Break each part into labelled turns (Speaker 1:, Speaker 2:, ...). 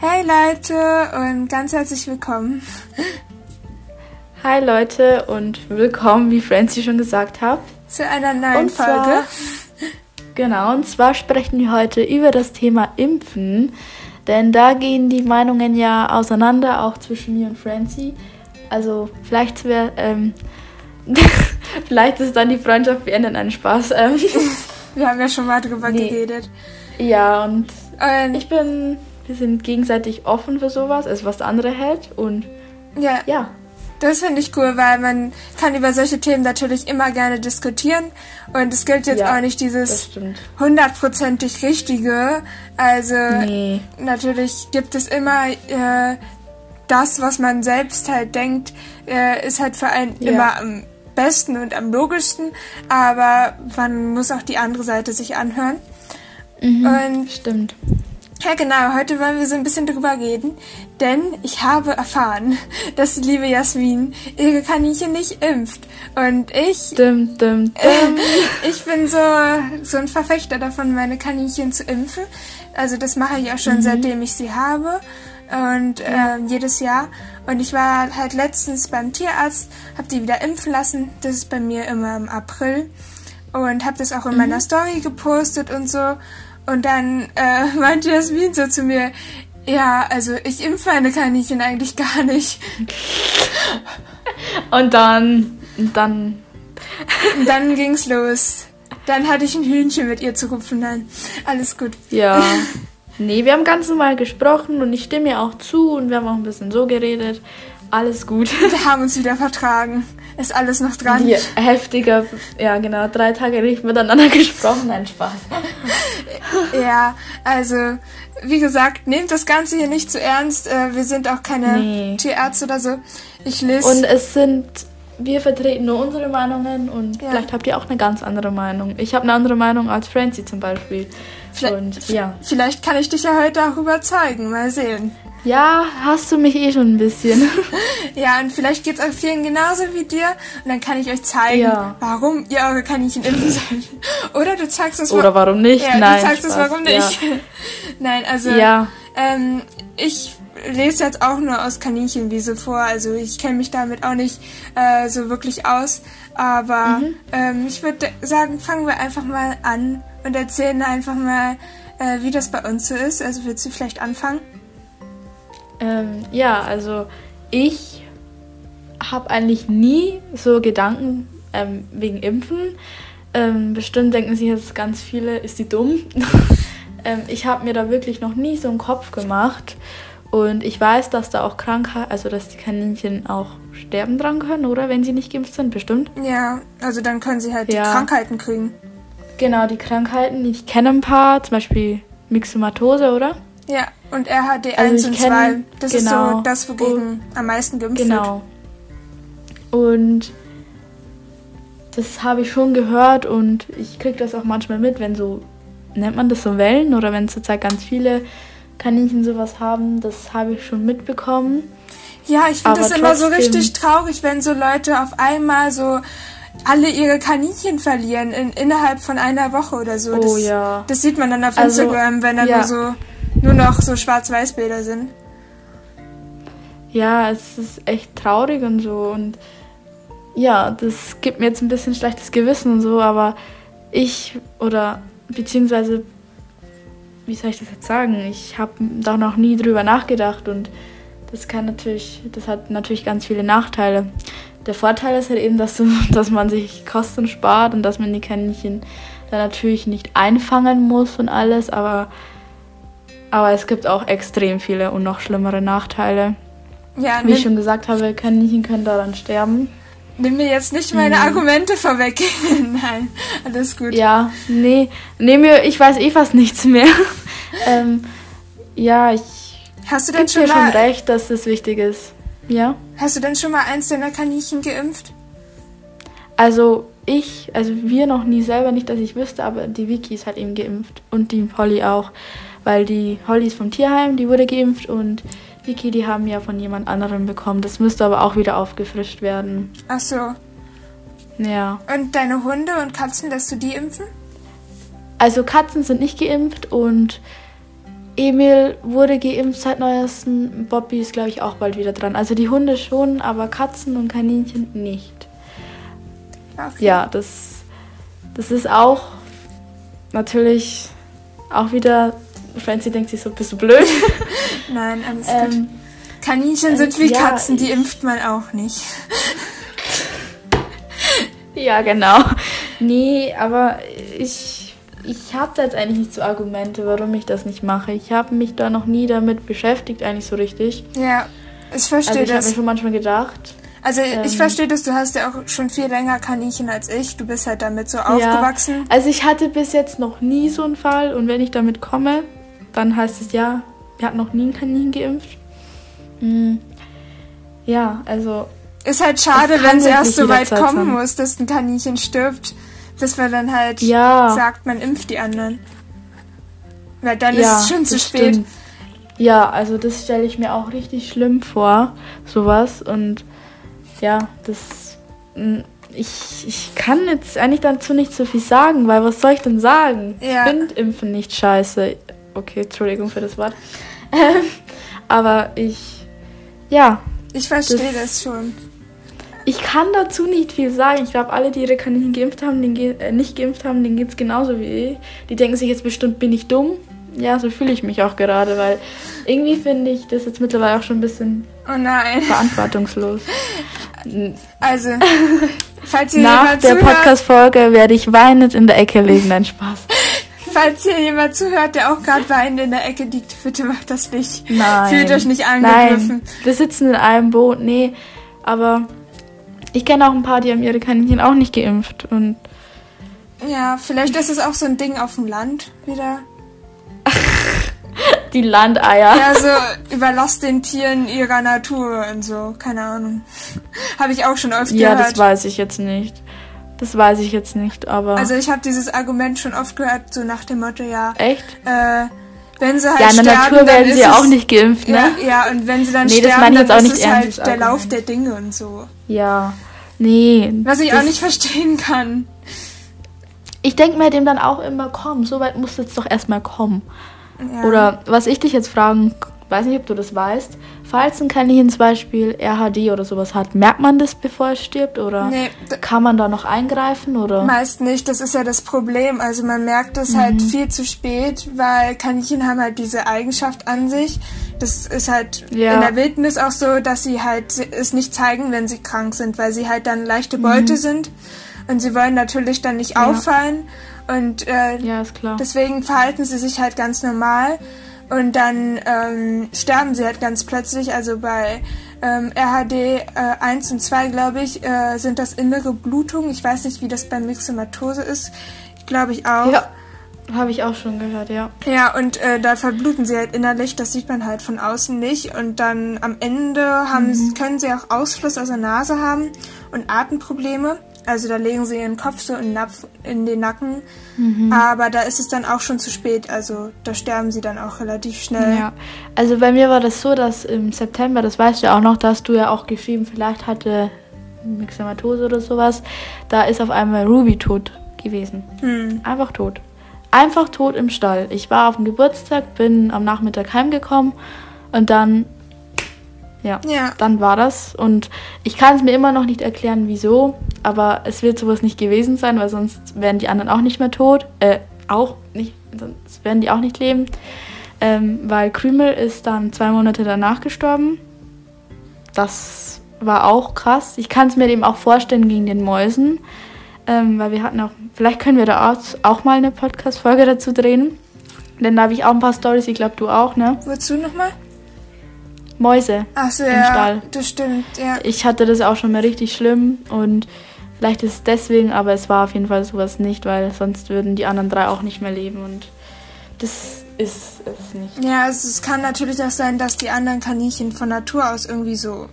Speaker 1: Hey Leute und ganz herzlich willkommen.
Speaker 2: Hi Leute und willkommen, wie Francie schon gesagt hat,
Speaker 1: zu einer neuen
Speaker 2: und
Speaker 1: Folge.
Speaker 2: Zwar, genau, und zwar sprechen wir heute über das Thema Impfen, denn da gehen die Meinungen ja auseinander, auch zwischen mir und Francie. Also vielleicht wäre, ähm, vielleicht ist dann die Freundschaft beendet, ein Spaß. Ähm.
Speaker 1: Wir haben ja schon mal drüber
Speaker 2: Nee.
Speaker 1: geredet.
Speaker 2: Ja, und
Speaker 1: Und
Speaker 2: ich bin, wir sind gegenseitig offen für sowas, also was der andere hält und
Speaker 1: ja,
Speaker 2: ja.
Speaker 1: das finde ich cool, weil man kann über solche Themen natürlich immer gerne diskutieren. Und es gilt jetzt
Speaker 2: Ja,
Speaker 1: auch nicht dieses hundertprozentig Richtige. Also
Speaker 2: Nee.
Speaker 1: natürlich gibt es immer äh, das, was man selbst halt denkt, äh, ist halt für einen
Speaker 2: Ja.
Speaker 1: immer am besten und am logischsten, aber man muss auch die andere Seite sich anhören. Und
Speaker 2: Stimmt.
Speaker 1: Ja genau, heute wollen wir so ein bisschen drüber reden, denn ich habe erfahren, dass die liebe Jasmin ihre Kaninchen nicht impft. Und ich
Speaker 2: Dim, dim, dim.
Speaker 1: ich bin so, so ein Verfechter davon, meine Kaninchen zu impfen. Also das mache ich auch schon seitdem ich sie habe. Und ähm, jedes Jahr. Und ich war halt letztens beim Tierarzt, habe die wieder impfen lassen. Das ist bei mir immer im April. Und habe das auch in meiner Story gepostet und so. Und dann äh, meinte Jasmin so zu mir, ja, also ich impfe meine Kaninchen eigentlich gar nicht.
Speaker 2: Und dann, dann,
Speaker 1: Und dann ging's los. Dann hatte ich ein Hühnchen mit ihr zu rupfen. Nein, alles gut.
Speaker 2: ja. Nee, wir haben ganz normal gesprochen und ich stimme ihr auch zu und wir haben auch ein bisschen so geredet. Alles gut.
Speaker 1: Wir haben uns wieder vertragen. Ist alles noch dran.
Speaker 2: Die heftiger, ja genau, drei Tage nicht miteinander gesprochen, ein Spaß.
Speaker 1: Ja, also wie gesagt, nehmt das Ganze hier nicht zu ernst. Äh, wir sind auch keine
Speaker 2: Nee.
Speaker 1: Tierärzte oder so. Ich lese.
Speaker 2: Und es sind, wir vertreten nur unsere Meinungen und
Speaker 1: Ja.
Speaker 2: vielleicht habt ihr auch eine ganz andere Meinung. Ich habe eine andere Meinung als Francie zum Beispiel.
Speaker 1: Vielleicht-
Speaker 2: Und ja.
Speaker 1: Vielleicht kann ich dich ja heute auch überzeugen. Mal sehen.
Speaker 2: Ja, hast du mich eh schon ein bisschen.
Speaker 1: Ja, und vielleicht geht's euch vielen genauso wie dir. Und dann kann ich euch zeigen,
Speaker 2: Ja.
Speaker 1: warum ihr eure Kaninchen impfen sollt. Oder du zeigst es
Speaker 2: Oder warum nicht?
Speaker 1: Ja,
Speaker 2: Nein.
Speaker 1: du zeigst es
Speaker 2: Spaß.
Speaker 1: warum nicht. Nein, also
Speaker 2: Ja.
Speaker 1: Ähm, ich lese jetzt auch nur aus Kaninchenwiese vor, also ich kenne mich damit auch nicht äh, so wirklich aus. Aber
Speaker 2: Mhm.
Speaker 1: ähm, ich würde sagen, fangen wir einfach mal an und erzählen einfach mal, äh, wie das bei uns so ist. Also willst du vielleicht anfangen?
Speaker 2: Ähm, ja, also ich habe eigentlich nie so Gedanken ähm, wegen Impfen. Ähm, bestimmt denken sich jetzt ganz viele, ist die dumm? ähm, ich habe mir da wirklich noch nie so einen Kopf gemacht. Und ich weiß, dass da auch Krankheit, also dass die Kaninchen auch sterben dran können, oder? Wenn sie nicht geimpft sind, bestimmt.
Speaker 1: Ja, also dann können sie halt
Speaker 2: Ja.
Speaker 1: die Krankheiten kriegen.
Speaker 2: Genau, die Krankheiten. Ich kenne ein paar, zum Beispiel Myxomatose, oder?
Speaker 1: Ja, und RHD1
Speaker 2: Also ich
Speaker 1: und
Speaker 2: kenn-
Speaker 1: 2, das ist so
Speaker 2: genau.
Speaker 1: das, wogegen am meisten geimpft wird.
Speaker 2: Genau. Und das habe ich schon gehört und ich kriege das auch manchmal mit, wenn so, nennt man das so Wellen oder wenn zurzeit ganz viele Kaninchen sowas haben, das habe ich schon mitbekommen.
Speaker 1: Ja, ich finde das immer so richtig traurig, wenn so Leute auf einmal so alle ihre Kaninchen verlieren in, innerhalb von einer Woche oder so.
Speaker 2: Oh
Speaker 1: das,
Speaker 2: ja.
Speaker 1: das sieht man dann auf
Speaker 2: Also,
Speaker 1: Instagram, wenn dann
Speaker 2: ja.
Speaker 1: nur so nur noch so Schwarz-Weiß-Bilder sind.
Speaker 2: Ja, es ist echt traurig und so und ja, das gibt mir jetzt ein bisschen schlechtes Gewissen und so, aber ich oder beziehungsweise wie soll ich das jetzt sagen? Ich habe da noch nie drüber nachgedacht und das kann natürlich, das hat natürlich ganz viele Nachteile. Der Vorteil ist halt eben, dass, du, dass man sich Kosten spart und dass man die Kaninchen dann natürlich nicht einfangen muss und alles, aber, aber es gibt auch extrem viele und noch schlimmere Nachteile.
Speaker 1: Ja,
Speaker 2: Wie ich schon gesagt habe, Kaninchen können daran sterben.
Speaker 1: nimm mir jetzt nicht meine Argumente vorweg. Nein, alles gut.
Speaker 2: Mhm. Ja, nee, nee, mir, ich weiß eh fast nichts mehr. ähm, ja, ich
Speaker 1: Hast du denn schon
Speaker 2: dir schon
Speaker 1: mal
Speaker 2: recht, dass das wichtig ist. Ja,
Speaker 1: hast du denn schon mal eins deiner Kaninchen geimpft?
Speaker 2: also ich, also wir noch nie selber, nicht, dass ich wüsste, aber die Vicky ist halt eben geimpft und die Holly auch, weil die Holly ist vom Tierheim, die wurde geimpft und Vicky, die haben ja von jemand anderem bekommen. Das müsste aber auch wieder aufgefrischt werden.
Speaker 1: Ach so.
Speaker 2: Ja.
Speaker 1: Und deine Hunde und Katzen, lässt du die impfen?
Speaker 2: Also Katzen sind nicht geimpft und Emil wurde geimpft seit neuesten. Bobby ist, glaube ich, auch bald wieder dran. Also die Hunde schon, aber Katzen und Kaninchen nicht.
Speaker 1: Okay.
Speaker 2: Ja, das, das ist auch natürlich auch wieder. Francie denkt sich so, bist du blöd?
Speaker 1: Nein, alles gut.
Speaker 2: ähm,
Speaker 1: Kaninchen
Speaker 2: ähm,
Speaker 1: sind wie
Speaker 2: ja,
Speaker 1: Katzen, die
Speaker 2: ich-
Speaker 1: impft man auch nicht.
Speaker 2: ja, genau. Nee, aber ich, ich habe da jetzt eigentlich nicht so Argumente, warum ich das nicht mache. Ich habe mich da noch nie damit beschäftigt, eigentlich so richtig.
Speaker 1: Ja, ich
Speaker 2: Also
Speaker 1: verstehe
Speaker 2: ich habe mir
Speaker 1: das.
Speaker 2: schon manchmal gedacht.
Speaker 1: Also ich
Speaker 2: ähm,
Speaker 1: verstehe das, du hast ja auch schon viel länger Kaninchen als ich. Du bist halt damit so aufgewachsen.
Speaker 2: Also ich hatte bis jetzt noch nie so einen Fall und wenn ich damit komme, dann heißt es ja, wir hatten noch nie ein Kaninchen geimpft. Mm. Ja, also
Speaker 1: Ist halt schade, wenn es
Speaker 2: wirklich
Speaker 1: erst so weit kommen
Speaker 2: sein.
Speaker 1: muss, dass ein Kaninchen stirbt, bis man dann halt
Speaker 2: Ja.
Speaker 1: sagt, man impft die anderen. Weil dann
Speaker 2: ja,
Speaker 1: ist es schon zu spät.
Speaker 2: stimmt. Ja, also das stelle ich mir auch richtig schlimm vor, sowas. Und ja, das. mm, Ich, ich kann jetzt eigentlich dazu nicht so viel sagen, weil was soll ich denn sagen?
Speaker 1: Ja.
Speaker 2: Ich finde Impfen nicht scheiße. Okay, Entschuldigung für das Wort. Ähm, aber ich. Ja,
Speaker 1: Ich verstehe
Speaker 2: Das-
Speaker 1: das schon.
Speaker 2: ich kann dazu nicht viel sagen. Ich glaube, alle, die ihre Kaninchen geimpft haben, denen ge äh, nicht geimpft haben, denen geht es genauso wie ich. Die denken sich jetzt bestimmt, bin ich dumm? Ja, so fühle ich mich auch gerade, weil irgendwie finde ich das jetzt mittlerweile auch schon ein bisschen
Speaker 1: Oh nein.
Speaker 2: verantwortungslos.
Speaker 1: Also, falls hier
Speaker 2: Nach der Podcast-Folge werde ich weinend in der Ecke liegen. Nein, Spaß.
Speaker 1: Falls hier jemand zuhört, der auch gerade weinend in der Ecke liegt, bitte macht das nicht.
Speaker 2: Nein.
Speaker 1: Fühlt euch nicht angegriffen.
Speaker 2: Nein, wir sitzen in einem Boot. Nee, aber ich kenne auch ein paar, die haben ihre Kaninchen auch nicht geimpft. Und
Speaker 1: Ja, vielleicht ist es auch so ein Ding auf dem Land wieder.
Speaker 2: die Landeier.
Speaker 1: Ja, so überlasst den Tieren ihrer Natur und so. Keine Ahnung. Habe ich auch schon oft
Speaker 2: Ja,
Speaker 1: gehört.
Speaker 2: das weiß ich jetzt nicht. Das weiß ich jetzt nicht, aber.
Speaker 1: Also ich habe dieses Argument schon oft gehört, so nach dem Motto, ja,
Speaker 2: echt?
Speaker 1: äh, wenn sie halt
Speaker 2: Ja, in der
Speaker 1: sterben,
Speaker 2: Natur werden sie ja auch nicht geimpft,
Speaker 1: Ja,
Speaker 2: ne?
Speaker 1: ja, und wenn sie dann
Speaker 2: Nee, das
Speaker 1: sterben,
Speaker 2: jetzt
Speaker 1: dann
Speaker 2: auch
Speaker 1: ist
Speaker 2: nicht
Speaker 1: es halt
Speaker 2: das
Speaker 1: der
Speaker 2: Argument.
Speaker 1: Lauf der Dinge und so.
Speaker 2: Ja. Nee.
Speaker 1: Was ich
Speaker 2: das-
Speaker 1: auch nicht verstehen kann.
Speaker 2: Ich denke mir dem dann auch immer, komm, so weit muss jetzt doch erstmal kommen.
Speaker 1: Ja.
Speaker 2: Oder was ich dich jetzt fragen, weiß nicht, ob du das weißt, falls ein Kaninchen zum Beispiel RHD oder sowas hat, merkt man das, bevor es stirbt? Oder
Speaker 1: Nee,
Speaker 2: kann man da noch eingreifen? Oder?
Speaker 1: Meist nicht, das ist ja das Problem. Also man merkt es
Speaker 2: Mhm.
Speaker 1: halt viel zu spät, weil Kaninchen haben halt diese Eigenschaft an sich. Das ist halt
Speaker 2: Ja.
Speaker 1: in der Wildnis auch so, dass sie halt es nicht zeigen, wenn sie krank sind, weil sie halt dann leichte
Speaker 2: Mhm.
Speaker 1: Beute sind und sie wollen natürlich dann nicht
Speaker 2: Ja.
Speaker 1: auffallen und äh,
Speaker 2: Ja, ist klar.
Speaker 1: deswegen verhalten sie sich halt ganz normal und dann ähm, sterben sie halt ganz plötzlich. Also bei ähm, RHD äh, 1 und 2, glaube ich, äh, sind das innere Blutungen. Ich weiß nicht, wie das bei Myxomatose ist. Glaube ich auch.
Speaker 2: ja, habe ich auch schon gehört, ja.
Speaker 1: Ja, und äh, da verbluten sie halt innerlich, das sieht man halt von außen nicht. Und dann am Ende haben,
Speaker 2: Mhm.
Speaker 1: können sie auch Ausfluss aus der Nase haben und Atemprobleme. Also da legen sie ihren Kopf so in, den Napf, in den Nacken.
Speaker 2: Mhm.
Speaker 1: Aber da ist es dann auch schon zu spät. Also da sterben sie dann auch relativ schnell.
Speaker 2: Ja, also bei mir war das so, dass im September, das weißt du ja auch noch, da hast du ja auch geschrieben, vielleicht hatte Myxomatose oder sowas, da ist auf einmal Ruby tot gewesen.
Speaker 1: Hm.
Speaker 2: Einfach tot. Einfach tot im Stall. Ich war auf dem Geburtstag, bin am Nachmittag heimgekommen und dann, ja,
Speaker 1: Ja.
Speaker 2: dann war das. Und ich kann es mir immer noch nicht erklären, wieso, aber es wird sowas nicht gewesen sein, weil sonst wären die anderen auch nicht mehr tot. Äh, auch nicht, sonst werden die auch nicht leben. Ähm, weil Krümel ist dann zwei Monate danach gestorben. Das war auch krass. Ich kann es mir eben auch vorstellen gegen den Mäusen. Ähm, weil wir hatten auch, vielleicht können wir da auch, auch mal eine Podcast-Folge dazu drehen. Denn da habe ich auch ein paar Stories, ich glaube du auch, ne?
Speaker 1: Wozu nochmal?
Speaker 2: Mäuse.
Speaker 1: Ach so,
Speaker 2: Im
Speaker 1: ja.
Speaker 2: Stall.
Speaker 1: Das stimmt, ja.
Speaker 2: Ich hatte das auch schon mal richtig schlimm und vielleicht ist es deswegen, aber es war auf jeden Fall sowas nicht, weil sonst würden die anderen drei auch nicht mehr leben und das ist es nicht.
Speaker 1: Ja, also es kann natürlich auch sein, dass die anderen Kaninchen von Natur aus irgendwie so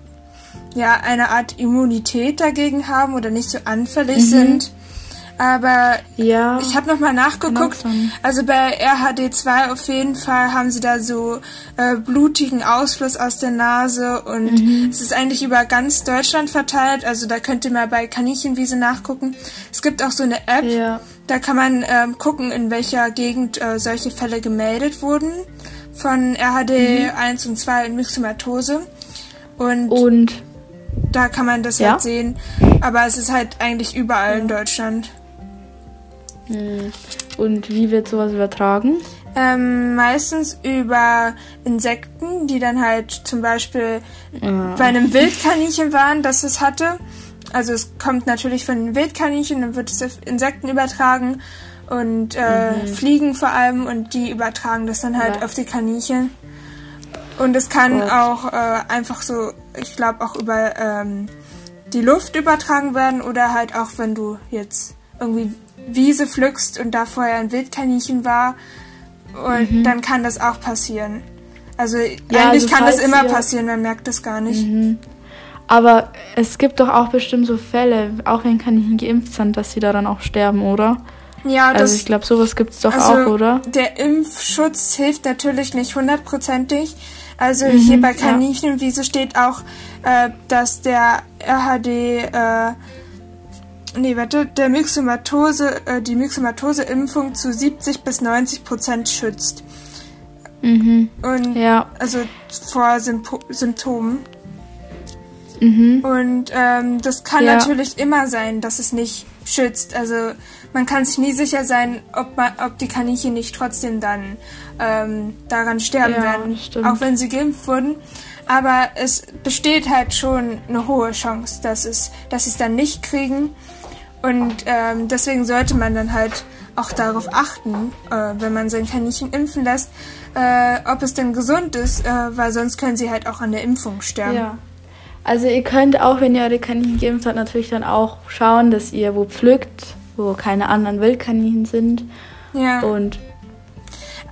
Speaker 1: ja eine Art Immunität dagegen haben oder nicht so anfällig
Speaker 2: Mhm.
Speaker 1: sind. Aber
Speaker 2: Ja.
Speaker 1: ich habe nochmal nachgeguckt. Also bei RHD2 auf jeden Fall haben sie da so äh, blutigen Ausfluss aus der Nase und
Speaker 2: Mhm.
Speaker 1: es ist eigentlich über ganz Deutschland verteilt. Also da könnt ihr mal bei Kaninchenwiese nachgucken. Es gibt auch so eine App,
Speaker 2: Ja.
Speaker 1: da kann man ähm, gucken, in welcher Gegend äh, solche Fälle gemeldet wurden von RHD mhm. 1 und 2 und Myxomatose. Und,
Speaker 2: und
Speaker 1: da kann man das ja? halt sehen. Aber es ist halt eigentlich überall ja. in Deutschland.
Speaker 2: Hm. Und wie wird sowas übertragen?
Speaker 1: Ähm, meistens über Insekten, die dann halt zum Beispiel ja. bei einem Wildkaninchen waren, das es hatte. Also es kommt natürlich von den Wildkaninchen, dann wird es auf Insekten übertragen und äh, mhm. Fliegen vor allem und die übertragen das dann halt ja. auf die Kaninchen. Und es kann Gut. auch äh, einfach so, ich glaube auch über ähm, die Luft übertragen werden oder halt auch wenn du jetzt irgendwie Wiese pflückst und da vorher ein Wildkaninchen war und mhm. dann kann das auch passieren. Also ja, eigentlich also kann das immer passieren, man merkt das gar nicht. Mhm.
Speaker 2: Aber es gibt doch auch bestimmt so Fälle, auch wenn Kaninchen geimpft sind, dass sie daran auch sterben, oder? Ja, also das, ich glaube, sowas gibt es doch also auch, oder?
Speaker 1: Der Impfschutz hilft natürlich nicht hundertprozentig. Also mhm, hier bei Kaninchen, ja. steht auch, äh, dass der RHD, äh, nee, warte, der Myxomatose, äh, die Myxomatose-Impfung zu 70 bis 90 Prozent schützt.
Speaker 2: Mhm.
Speaker 1: Und ja. also vor Sympo Symptomen. Mhm. Und ähm, das kann ja. natürlich immer sein, dass es nicht schützt. Also man kann sich nie sicher sein, ob, man, ob die Kaninchen nicht trotzdem dann ähm, daran sterben ja, werden, stimmt. auch wenn sie geimpft wurden. Aber es besteht halt schon eine hohe Chance, dass es, dass sie es dann nicht kriegen. Und ähm, deswegen sollte man dann halt auch darauf achten, äh, wenn man sein Kaninchen impfen lässt, äh, ob es denn gesund ist, äh, weil sonst können sie halt auch an der Impfung sterben.
Speaker 2: Ja. Also ihr könnt auch, wenn ihr eure Kaninchen geimpft habt, natürlich dann auch schauen, dass ihr wo pflückt, wo keine anderen Wildkaninchen sind.
Speaker 1: Ja.
Speaker 2: Und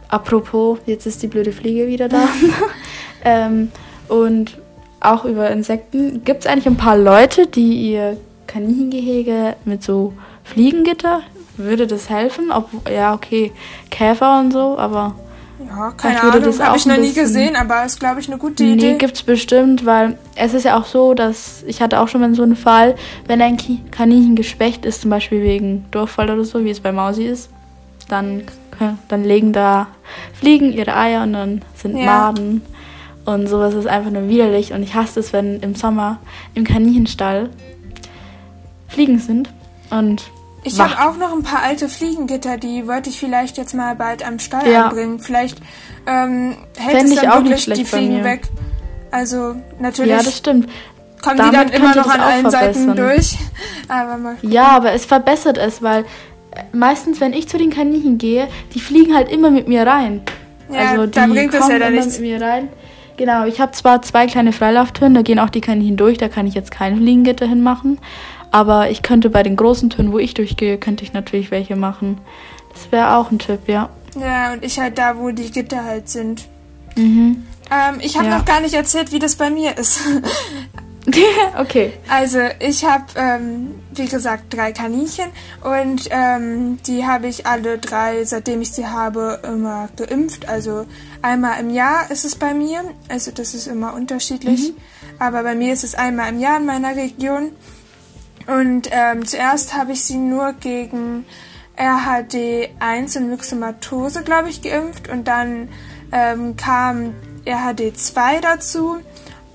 Speaker 2: apropos, jetzt ist die blöde Fliege wieder da. ähm, und auch über Insekten. Gibt es eigentlich ein paar Leute, die ihr Kaninchengehege mit so Fliegengitter, würde das helfen? Ob, ja, okay, Käfer und so, aber
Speaker 1: ja, keine Ahnung, habe ich noch nie gesehen, aber ist, glaube ich, eine gute Idee.
Speaker 2: Nee, gibt's bestimmt, weil es ist ja auch so, dass ich hatte auch schon mal so einen Fall, wenn ein Kaninchen geschwächt ist, zum Beispiel wegen Durchfall oder so, wie es bei Mausi ist, dann, dann legen da Fliegen ihre Eier und dann sind ja. Maden und sowas ist einfach nur widerlich und ich hasse es, wenn im Sommer im Kaninchenstall Fliegen sind und
Speaker 1: ich habe auch noch ein paar alte Fliegengitter, die wollte ich vielleicht jetzt mal bald am Stall ja. anbringen. Vielleicht ähm, hält Fänd es dann wirklich die Fliegen weg. Also natürlich.
Speaker 2: Ja, das stimmt.
Speaker 1: Kommen Damit die dann immer noch an allen Seiten durch.
Speaker 2: aber mal ja, aber es verbessert es, weil äh, meistens, wenn ich zu den Kaninchen gehe, die fliegen halt immer mit mir rein.
Speaker 1: Ja, also die da bringt kommen ja immer nichts.
Speaker 2: mit mir rein. Genau, ich habe zwar zwei kleine Freilauftüren, da gehen auch die Kaninchen durch, da kann ich jetzt kein Fliegengitter hinmachen. Aber ich könnte bei den großen Türen, wo ich durchgehe, könnte ich natürlich welche machen. Das wäre auch ein Tipp, ja.
Speaker 1: Ja, und ich halt da, wo die Gitter halt sind.
Speaker 2: Mhm.
Speaker 1: Ähm, ich habe ja. noch gar nicht erzählt, wie das bei mir ist.
Speaker 2: okay.
Speaker 1: Also ich habe, ähm, wie gesagt, drei Kaninchen und ähm, die habe ich alle drei, seitdem ich sie habe, immer geimpft. Also einmal im Jahr ist es bei mir. Also das ist immer unterschiedlich. Mhm. Aber bei mir ist es einmal im Jahr in meiner Region. Und ähm, zuerst habe ich sie nur gegen RHD1 und Myxomatose, glaube ich, geimpft. Und dann ähm, kam RHD2 dazu.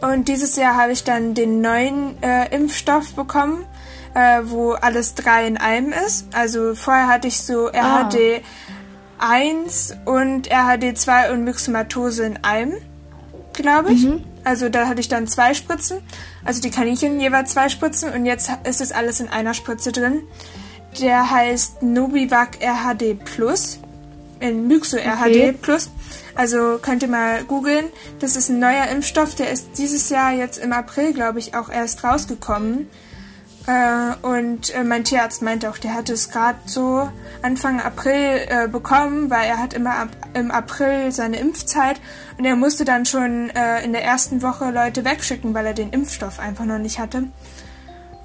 Speaker 1: Und dieses Jahr habe ich dann den neuen äh, Impfstoff bekommen, äh, wo alles drei in einem ist. Also vorher hatte ich so RHD1 ah. und RHD2 und Myxomatose in einem, glaube ich. Mhm. Also da hatte ich dann zwei Spritzen. Also die Kaninchen jeweils zwei Spritzen und jetzt ist es alles in einer Spritze drin. Der heißt Nobivac RHD Plus. In Myxo RHD Plus. Also könnt ihr mal googeln. Das ist ein neuer Impfstoff, der ist dieses Jahr jetzt im April, glaube ich, auch erst rausgekommen. Äh, und äh, mein Tierarzt meinte auch, der hatte es gerade so Anfang April äh, bekommen, weil er hat immer ab, im April seine Impfzeit und er musste dann schon äh, in der ersten Woche Leute wegschicken, weil er den Impfstoff einfach noch nicht hatte.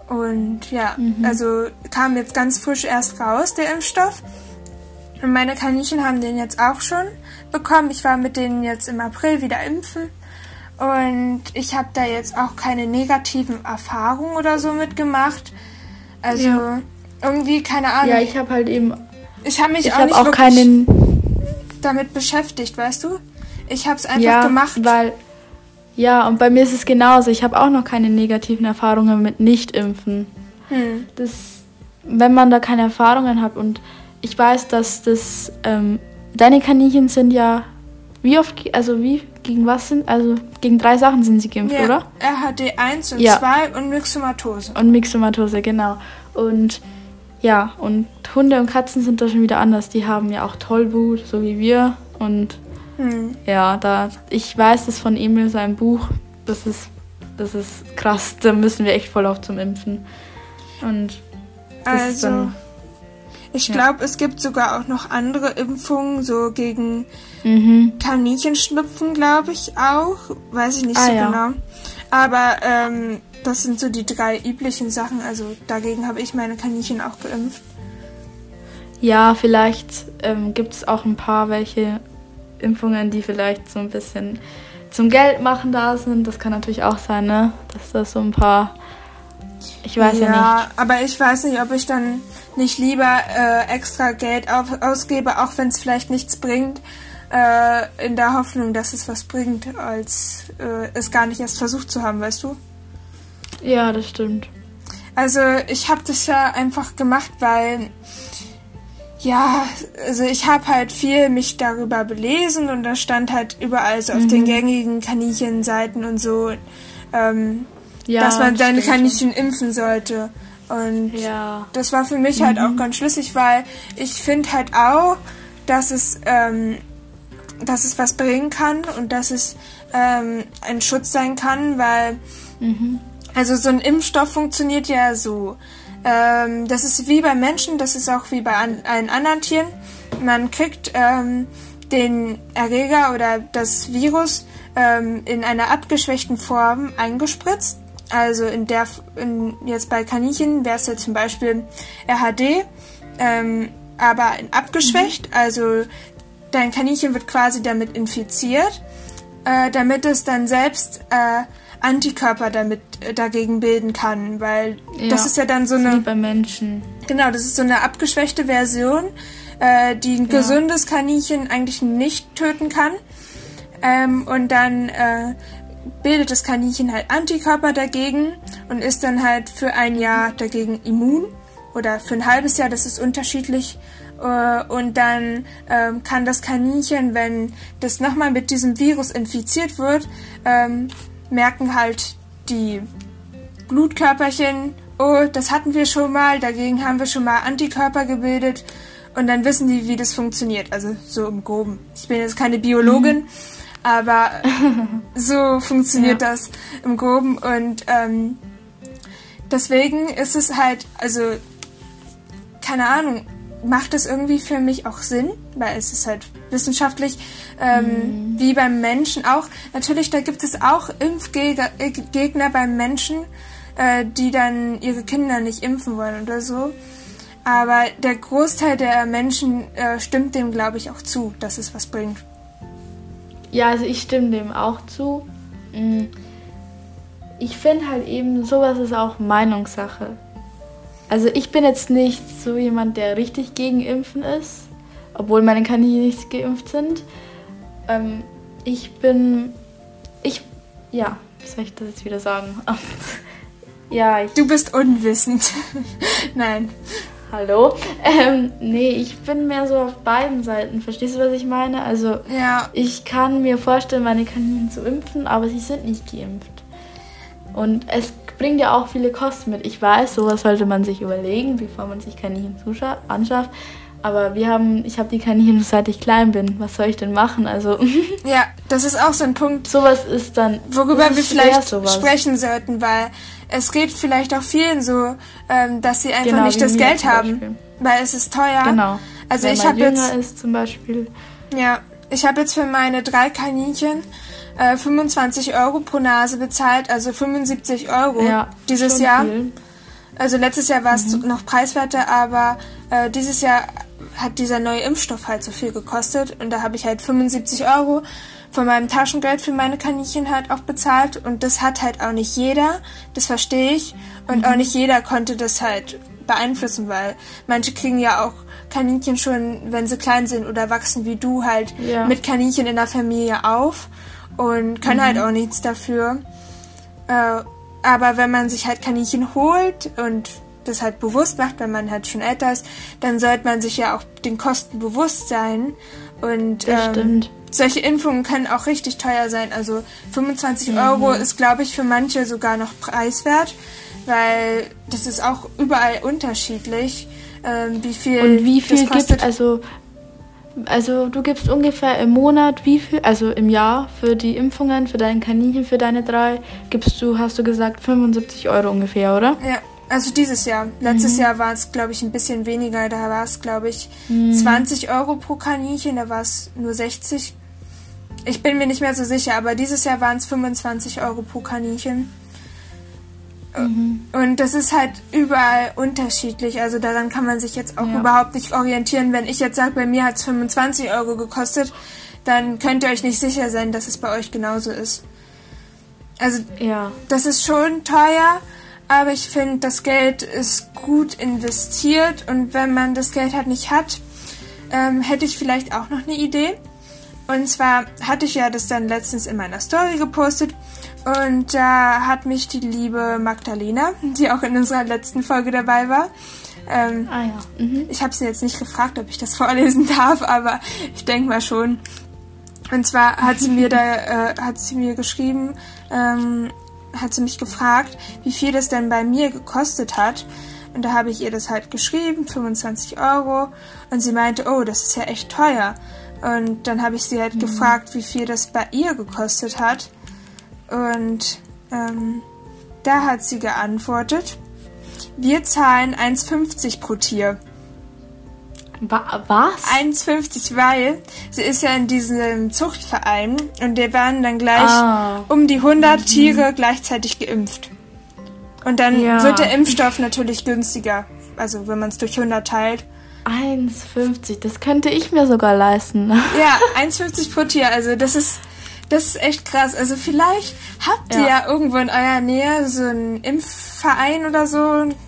Speaker 1: Und ja, mhm. also kam jetzt ganz frisch erst raus, der Impfstoff. Und meine Kaninchen haben den jetzt auch schon bekommen. Ich war mit denen jetzt im April wieder impfen. Und ich habe da jetzt auch keine negativen Erfahrungen oder so mitgemacht. Also ja. irgendwie, keine Ahnung.
Speaker 2: Ja, ich habe halt eben
Speaker 1: ich habe mich
Speaker 2: ich
Speaker 1: auch
Speaker 2: habe
Speaker 1: nicht
Speaker 2: auch keinen.
Speaker 1: Damit beschäftigt, weißt du? Ich habe es einfach
Speaker 2: Ja,
Speaker 1: gemacht.
Speaker 2: weil. Ja, und bei mir ist es genauso. Ich habe auch noch keine negativen Erfahrungen mit Nicht-Impfen.
Speaker 1: Hm.
Speaker 2: Das, wenn man da keine Erfahrungen hat und ich weiß, dass das. Ähm, deine Kaninchen sind ja. Wie oft. Also, wie. Gegen was sind. Also, gegen drei Sachen sind sie geimpft,
Speaker 1: Ja,
Speaker 2: oder?
Speaker 1: RHD 1 und
Speaker 2: Ja.
Speaker 1: 2 und Myxomatose.
Speaker 2: Und Myxomatose, genau. Und ja, und Hunde und Katzen sind da schon wieder anders. Die haben ja auch Tollwut, so wie wir. Und
Speaker 1: Hm.
Speaker 2: ja, da ich weiß es von Emil, sein Buch. Das ist, das ist krass. Da müssen wir echt voll auf zum Impfen. Und das ist
Speaker 1: Also,
Speaker 2: dann.
Speaker 1: ich
Speaker 2: ja.
Speaker 1: glaube, es gibt sogar auch noch andere Impfungen, so gegen
Speaker 2: Mhm.
Speaker 1: Kaninchenschnupfen, glaube ich auch. Weiß ich nicht
Speaker 2: Ah,
Speaker 1: so
Speaker 2: ja.
Speaker 1: genau. Aber ähm, das sind so die drei üblichen Sachen. Also dagegen habe ich meine Kaninchen auch geimpft.
Speaker 2: Ja, vielleicht ähm, gibt es auch ein paar welche Impfungen, die vielleicht so ein bisschen zum Geld machen da sind. Das kann natürlich auch sein, ne? Dass das so ein paar. Ich weiß ja, nicht.
Speaker 1: aber ich weiß nicht, ob ich dann nicht lieber äh, extra Geld auf, ausgebe, auch wenn es vielleicht nichts bringt, äh, in der Hoffnung, dass es was bringt, als äh, es gar nicht erst versucht zu haben, weißt du?
Speaker 2: Ja, das stimmt.
Speaker 1: Also ich habe das ja einfach gemacht, weil ja, also ich habe halt viel mich darüber belesen und da stand halt überall so auf
Speaker 2: Mhm.
Speaker 1: den gängigen Kaninchenseiten und so, ähm,
Speaker 2: Ja,
Speaker 1: dass man seine Kaninchen impfen sollte. Und.
Speaker 2: Ja.
Speaker 1: das war für mich halt auch ganz schlüssig, weil ich finde halt auch, dass es, ähm, dass es was bringen kann und dass es ähm, ein Schutz sein kann, weil
Speaker 2: Mhm.
Speaker 1: Also so ein Impfstoff funktioniert ja so. Ähm, das ist wie bei Menschen, das ist auch wie bei an, allen anderen Tieren. Man kriegt ähm, den Erreger oder das Virus ähm, in einer abgeschwächten Form eingespritzt. Also in der, in, jetzt bei Kaninchen wäre es ja zum Beispiel RHD, ähm, aber abgeschwächt. Also dein Kaninchen wird quasi damit infiziert, äh, damit es dann selbst äh, Antikörper damit äh, dagegen bilden kann, weil
Speaker 2: Ja.
Speaker 1: das ist ja dann so
Speaker 2: Wie
Speaker 1: eine
Speaker 2: bei Menschen.
Speaker 1: genau, das ist so eine abgeschwächte Version, äh, die ein
Speaker 2: Ja.
Speaker 1: gesundes Kaninchen eigentlich nicht töten kann. Ähm, und dann äh, bildet das Kaninchen halt Antikörper dagegen und ist dann halt für ein Jahr dagegen immun oder für ein halbes Jahr, das ist unterschiedlich. Äh, Und dann ähm, kann das Kaninchen, wenn das nochmal mit diesem Virus infiziert wird, ähm, merken halt die Blutkörperchen, oh, das hatten wir schon mal, dagegen haben wir schon mal Antikörper gebildet und dann wissen die, wie das funktioniert. Also so im Groben. Ich bin jetzt keine Biologin, aber so funktioniert
Speaker 2: Ja.
Speaker 1: das im Groben und ähm, deswegen ist es halt, also keine Ahnung, macht es irgendwie für mich auch Sinn, weil es ist halt wissenschaftlich, ähm, wie beim Menschen auch. Natürlich, da gibt es auch Impfgegner äh, beim Menschen, äh, die dann ihre Kinder nicht impfen wollen oder so. Aber der Großteil der Menschen äh, stimmt dem, glaube ich, auch zu, dass es was bringt.
Speaker 2: Ja, also ich stimme dem auch zu. Mm. Ich finde halt eben, sowas ist auch Meinungssache. Also ich bin jetzt nicht so jemand, der richtig gegen Impfen ist, obwohl meine Kaninchen nicht geimpft sind. Ähm, ich bin, ich, ja, wie soll ich das jetzt wieder sagen? ja, ich,
Speaker 1: Du bist unwissend. Nein.
Speaker 2: hallo. Ähm, nee, ich bin mehr so auf beiden Seiten. Verstehst du, was ich meine? Also
Speaker 1: Ja,
Speaker 2: ich kann mir vorstellen, meine Kaninchen zu impfen, aber sie sind nicht geimpft. Und es bringt ja auch viele Kosten mit. Ich weiß, sowas sollte man sich überlegen, bevor man sich Kaninchen anschafft. Aber wir haben, ich habe die Kaninchen seit ich klein bin. Was soll ich denn machen? Also
Speaker 1: ja, das ist auch so ein Punkt,
Speaker 2: sowas ist dann.
Speaker 1: worüber wir
Speaker 2: ist schwer,
Speaker 1: vielleicht
Speaker 2: sowas.
Speaker 1: sprechen sollten, weil es geht vielleicht auch vielen so, ähm, dass sie einfach
Speaker 2: Genau,
Speaker 1: nicht das Geld haben,
Speaker 2: Beispiel.
Speaker 1: weil es ist teuer.
Speaker 2: Genau.
Speaker 1: Also
Speaker 2: Wenn
Speaker 1: ich habe jetzt,
Speaker 2: ist zum Beispiel.
Speaker 1: ja, ich habe jetzt für meine drei Kaninchen äh, 25 Euro pro Nase bezahlt, also 75 Euro
Speaker 2: Ja,
Speaker 1: dieses Jahr.
Speaker 2: viel.
Speaker 1: Also letztes Jahr war es
Speaker 2: Mhm.
Speaker 1: noch preiswerter, aber äh, dieses Jahr hat dieser neue Impfstoff halt so viel gekostet und da habe ich halt 75 Euro von meinem Taschengeld für meine Kaninchen halt auch bezahlt und das hat halt auch nicht jeder, das verstehe ich und
Speaker 2: Mhm.
Speaker 1: auch nicht jeder konnte das halt beeinflussen, weil manche kriegen ja auch Kaninchen schon, wenn sie klein sind oder wachsen wie du, halt
Speaker 2: Ja.
Speaker 1: mit Kaninchen in der Familie auf und können halt
Speaker 2: Mhm.
Speaker 1: auch nichts dafür. Äh, aber wenn man sich halt Kaninchen holt und das halt bewusst macht, wenn man halt schon älter ist, dann sollte man sich ja auch den Kosten bewusst sein. Und ähm,
Speaker 2: stimmt.
Speaker 1: solche Impfungen können auch richtig teuer sein. Also 25
Speaker 2: Mhm.
Speaker 1: Euro ist, glaube ich, für manche sogar noch preiswert, weil das ist auch überall unterschiedlich, ähm, wie viel
Speaker 2: Und wie viel
Speaker 1: das kostet.
Speaker 2: gibt, also, also du gibst ungefähr im Monat wie viel, also im Jahr für die Impfungen, für deinen Kaninchen, für deine drei, gibst du, hast du gesagt, 75 Euro ungefähr, oder?
Speaker 1: Ja, also dieses Jahr.
Speaker 2: Mhm.
Speaker 1: Letztes Jahr war es, glaube ich, ein bisschen weniger. Da war es, glaube ich,
Speaker 2: Mhm.
Speaker 1: 20 Euro pro Kaninchen. Da war es nur 60. Ich bin mir nicht mehr so sicher, aber dieses Jahr waren es 25 Euro pro Kaninchen.
Speaker 2: Mhm.
Speaker 1: Und das ist halt überall unterschiedlich. Also daran kann man sich jetzt auch
Speaker 2: Ja.
Speaker 1: überhaupt nicht orientieren. Wenn ich jetzt sage, bei mir hat es 25 Euro gekostet, dann könnt ihr euch nicht sicher sein, dass es bei euch genauso ist. Also
Speaker 2: Ja.
Speaker 1: das ist schon teuer, aber ich finde, das Geld ist gut investiert und wenn man das Geld halt nicht hat, ähm, hätte ich vielleicht auch noch eine Idee. Und zwar hatte ich ja das dann letztens in meiner Story gepostet und da hat mich die liebe Magdalena, die auch in unserer letzten Folge dabei war, ähm,
Speaker 2: Ah ja. Mhm.
Speaker 1: ich habe sie jetzt nicht gefragt, ob ich das vorlesen darf, aber ich denke mal schon. Und zwar hat sie mir da, äh, hat sie mir geschrieben, ähm, hat sie mich gefragt, wie viel das denn bei mir gekostet hat. Und da habe ich ihr das halt geschrieben, 25 Euro. Und sie meinte, oh, das ist ja echt teuer. Und dann habe ich sie halt gefragt, wie viel das bei ihr gekostet hat. Und ähm, da hat sie geantwortet, wir zahlen 1,50 pro Tier.
Speaker 2: Wa was?
Speaker 1: 1,50, weil sie ist ja in diesem Zuchtverein und der werden dann gleich
Speaker 2: Ah.
Speaker 1: um die 100 Tiere gleichzeitig geimpft. Und dann
Speaker 2: Ja.
Speaker 1: wird der Impfstoff natürlich günstiger. Also wenn man es durch 100 teilt.
Speaker 2: 1,50, das könnte ich mir sogar leisten.
Speaker 1: Ja, 1,50 pro Tier. Also das ist, das ist echt krass. Also vielleicht habt ihr
Speaker 2: Ja.
Speaker 1: ja irgendwo in eurer Nähe so einen Impfverein oder so.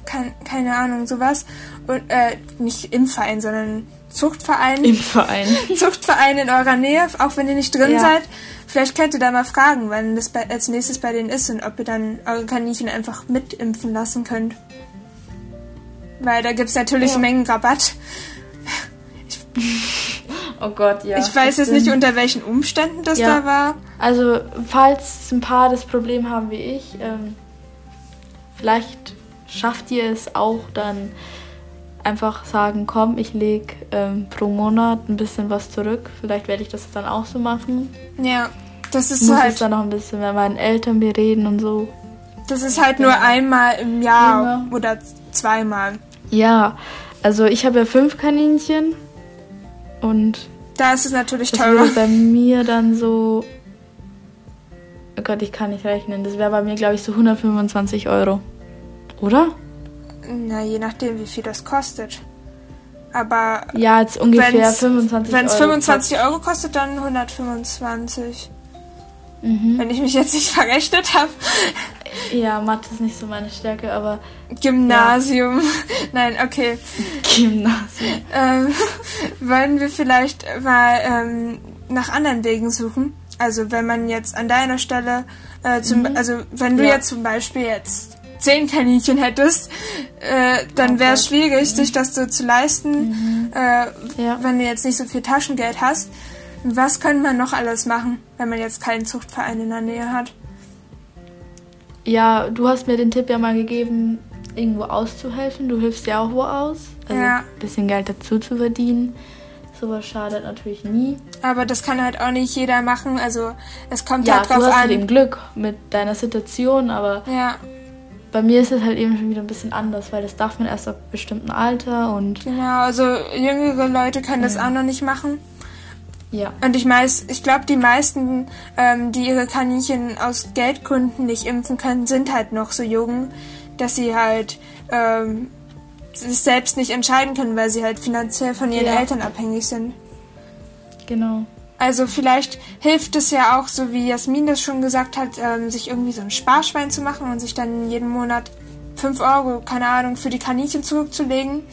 Speaker 1: Kein, keine Ahnung, sowas. Und, äh, nicht Impfverein, sondern Zuchtverein.
Speaker 2: Im Verein.
Speaker 1: Zuchtverein in eurer Nähe, auch wenn ihr nicht drin
Speaker 2: Ja.
Speaker 1: seid. Vielleicht könnt ihr da mal fragen, wann das bei, als nächstes bei denen ist und ob ihr dann eure Kaninchen einfach mitimpfen lassen könnt. Weil da gibt's natürlich
Speaker 2: Ja.
Speaker 1: Mengen Rabatt.
Speaker 2: Oh Gott, ja.
Speaker 1: ich weiß jetzt nicht, unter welchen Umständen das
Speaker 2: Ja.
Speaker 1: da war.
Speaker 2: Also, falls ein paar das Problem haben wie ich, ähm, vielleicht schafft ihr es auch dann einfach sagen, komm, ich leg ähm, pro Monat ein bisschen was zurück. Vielleicht werde ich das dann auch so machen.
Speaker 1: Ja, das
Speaker 2: Ich
Speaker 1: ist
Speaker 2: muss
Speaker 1: halt,
Speaker 2: dann noch ein bisschen mit meinen Eltern bereden und so.
Speaker 1: das ist halt nur einmal im Jahr
Speaker 2: Ja.
Speaker 1: oder zweimal.
Speaker 2: Ja, also ich habe ja fünf Kaninchen und
Speaker 1: Da ist es natürlich
Speaker 2: das
Speaker 1: teurer.
Speaker 2: würde bei mir dann so. Oh Gott, ich kann nicht rechnen. Das wäre bei mir, glaube ich, so 125 Euro. Oder?
Speaker 1: Na, je nachdem, wie viel das kostet. Aber
Speaker 2: Ja, jetzt ungefähr
Speaker 1: Wenn's-
Speaker 2: 25
Speaker 1: wenn es
Speaker 2: Euro.
Speaker 1: 25 Euro kostet, dann 125.
Speaker 2: Mhm.
Speaker 1: Wenn ich mich jetzt nicht verrechnet habe.
Speaker 2: Ja, Mathe ist nicht so meine Stärke, aber
Speaker 1: Gymnasium. Nein, okay.
Speaker 2: Gymnasium.
Speaker 1: Ähm, wollen wir vielleicht mal ähm, nach anderen Wegen suchen? Also wenn man jetzt an deiner Stelle, äh, zum, also wenn du
Speaker 2: Ja.
Speaker 1: jetzt zum Beispiel jetzt zehn Kaninchen hättest, äh, dann
Speaker 2: Oh
Speaker 1: wäre es schwierig, sich das so zu leisten, äh,
Speaker 2: Ja.
Speaker 1: wenn du jetzt nicht so viel Taschengeld hast. Was könnte man noch alles machen, wenn man jetzt keinen Zuchtverein in der Nähe hat?
Speaker 2: Ja, du hast mir den Tipp ja mal gegeben, irgendwo auszuhelfen. Du hilfst ja auch wo aus. Also
Speaker 1: Ja.
Speaker 2: ein bisschen Geld dazu zu verdienen. Sowas schadet natürlich nie.
Speaker 1: Aber das kann halt auch nicht jeder machen. Also es kommt
Speaker 2: Ja,
Speaker 1: halt
Speaker 2: du
Speaker 1: drauf
Speaker 2: hast halt
Speaker 1: an.
Speaker 2: eben Glück mit deiner Situation, aber
Speaker 1: Ja,
Speaker 2: bei mir ist es halt eben schon wieder ein bisschen anders, weil das darf man erst ab bestimmten Alter und
Speaker 1: genau. Also jüngere Leute können das auch noch nicht machen.
Speaker 2: Ja.
Speaker 1: Und ich weiß, ich glaube, die meisten, ähm, die ihre Kaninchen aus Geldgründen nicht impfen können, sind halt noch so jung, dass sie halt ähm, selbst nicht entscheiden können, weil sie halt finanziell von ihren
Speaker 2: Ja.
Speaker 1: Eltern abhängig sind.
Speaker 2: Genau.
Speaker 1: Also vielleicht hilft es ja auch, so wie Jasmin das schon gesagt hat, ähm, sich irgendwie so ein Sparschwein zu machen und sich dann jeden Monat 5 Euro, keine Ahnung, für die Kaninchen zurückzulegen.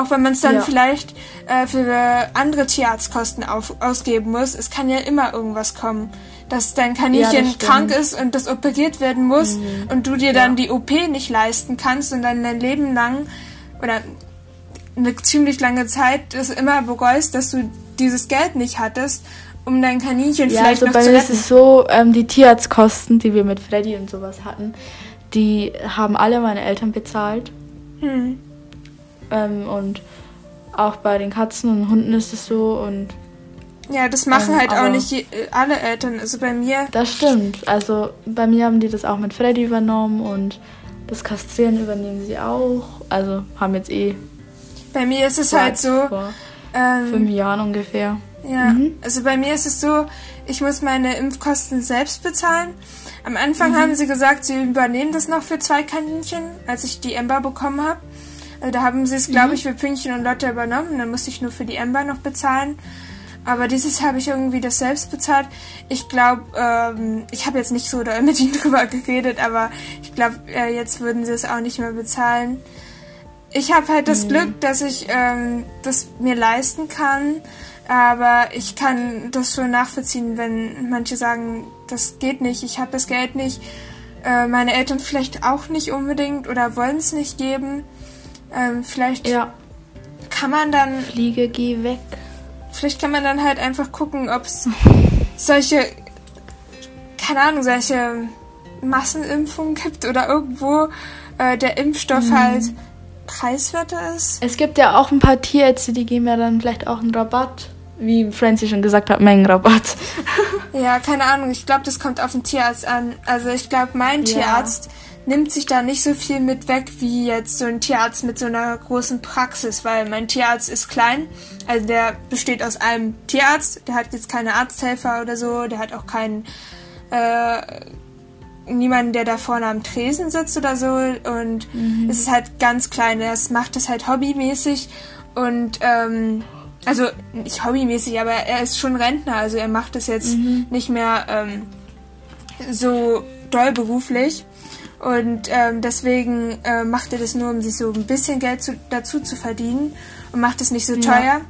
Speaker 1: Auch wenn man es dann
Speaker 2: Ja.
Speaker 1: vielleicht äh, für andere Tierarztkosten auf, ausgeben muss, es kann ja immer irgendwas kommen. Dass dein
Speaker 2: Ja,
Speaker 1: Kaninchen.
Speaker 2: Mhm.
Speaker 1: krank ist und das operiert werden muss und du dir dann
Speaker 2: Ja.
Speaker 1: die OP nicht leisten kannst und dann dein Leben lang oder eine ziemlich lange Zeit es immer bereust, dass du dieses Geld nicht hattest, um dein Kaninchen
Speaker 2: Ja,
Speaker 1: vielleicht
Speaker 2: also
Speaker 1: noch
Speaker 2: bei
Speaker 1: zu
Speaker 2: mir ist
Speaker 1: retten.
Speaker 2: es so, ähm, die Tierarztkosten, die wir mit Freddy und sowas hatten, die haben alle meine Eltern bezahlt.
Speaker 1: Hm.
Speaker 2: Ähm, und auch bei den Katzen und Hunden ist es so und
Speaker 1: Ja, das machen
Speaker 2: Ähm,
Speaker 1: halt auch nicht je, äh, alle Eltern. Also bei mir,
Speaker 2: das stimmt. Also bei mir haben die das auch mit Freddy übernommen und das Kastrieren übernehmen sie auch. Also haben jetzt eh
Speaker 1: bei mir ist es halt so,
Speaker 2: vor
Speaker 1: ähm,
Speaker 2: fünf Jahren ungefähr.
Speaker 1: Ja, also bei mir ist es so, ich muss meine Impfkosten selbst bezahlen. Am Anfang haben sie gesagt, sie übernehmen das noch für zwei Kaninchen, als ich die Ember bekommen habe. Also da haben sie es, glaube ich, für Pünktchen und Lotte übernommen. Dann musste ich nur für die Ember noch bezahlen. Aber dieses habe ich irgendwie das selbst bezahlt. Ich glaube, ähm, ich habe jetzt nicht so doll mit ihnen drüber geredet, aber ich glaube, äh, jetzt würden sie es auch nicht mehr bezahlen. Ich habe halt das Glück, dass ich ähm, das mir leisten kann, aber ich kann das schon nachvollziehen, wenn manche sagen, das geht nicht, ich habe das Geld nicht, äh, meine Eltern vielleicht auch nicht unbedingt oder wollen es nicht geben. Ähm, vielleicht
Speaker 2: Ja,
Speaker 1: kann man dann,
Speaker 2: Fliege, geh weg.
Speaker 1: vielleicht kann man dann halt einfach gucken, ob es solche, keine Ahnung, solche Massenimpfungen gibt oder irgendwo äh, der Impfstoff halt preiswerter ist.
Speaker 2: Es gibt ja auch ein paar Tierärzte, die geben ja dann vielleicht auch einen Rabatt. Wie Francie schon gesagt hat, Mengenrabatt.
Speaker 1: Ja, keine Ahnung. Ich glaube, das kommt auf den Tierarzt an. Also ich glaube, mein
Speaker 2: Ja.
Speaker 1: Tierarzt nimmt sich da nicht so viel mit weg wie jetzt so ein Tierarzt mit so einer großen Praxis, weil mein Tierarzt ist klein. Also der besteht aus einem Tierarzt. Der hat jetzt keine Arzthelfer oder so. Der hat auch keinen äh, niemanden, der da vorne am Tresen sitzt oder so. Und es ist halt ganz klein. Er macht das halt hobbymäßig und ähm, also nicht hobbymäßig, aber er ist schon Rentner, also er macht das jetzt nicht mehr ähm, so doll beruflich. Und ähm, deswegen äh, macht er das nur, um sich so ein bisschen Geld zu, dazu zu verdienen und macht es nicht so teuer.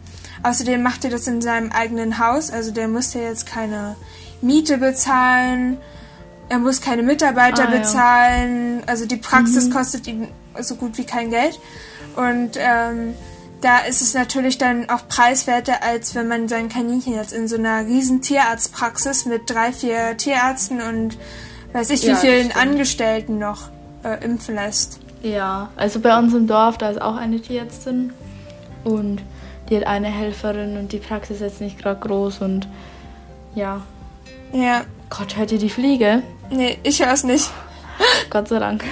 Speaker 1: Außerdem macht er das in seinem eigenen Haus, also der muss ja jetzt keine Miete bezahlen, er muss keine Mitarbeiter
Speaker 2: Ah, ja.
Speaker 1: bezahlen, also die Praxis kostet ihn so gut wie kein Geld. Und ähm, da ist es natürlich dann auch preiswerter, als wenn man sein Kaninchen jetzt in so einer riesen Tierarztpraxis mit drei, vier Tierärzten und weiß ich
Speaker 2: Ja,
Speaker 1: wie
Speaker 2: das
Speaker 1: vielen. Angestellten noch äh, impfen lässt.
Speaker 2: Ja, also bei uns im Dorf, da ist auch eine Tierärztin und die hat eine Helferin und die Praxis ist jetzt nicht gerade groß und ja.
Speaker 1: Ja,
Speaker 2: Gott, hört ihr die Fliege?
Speaker 1: nee, ich höre es nicht.
Speaker 2: Gott sei Dank.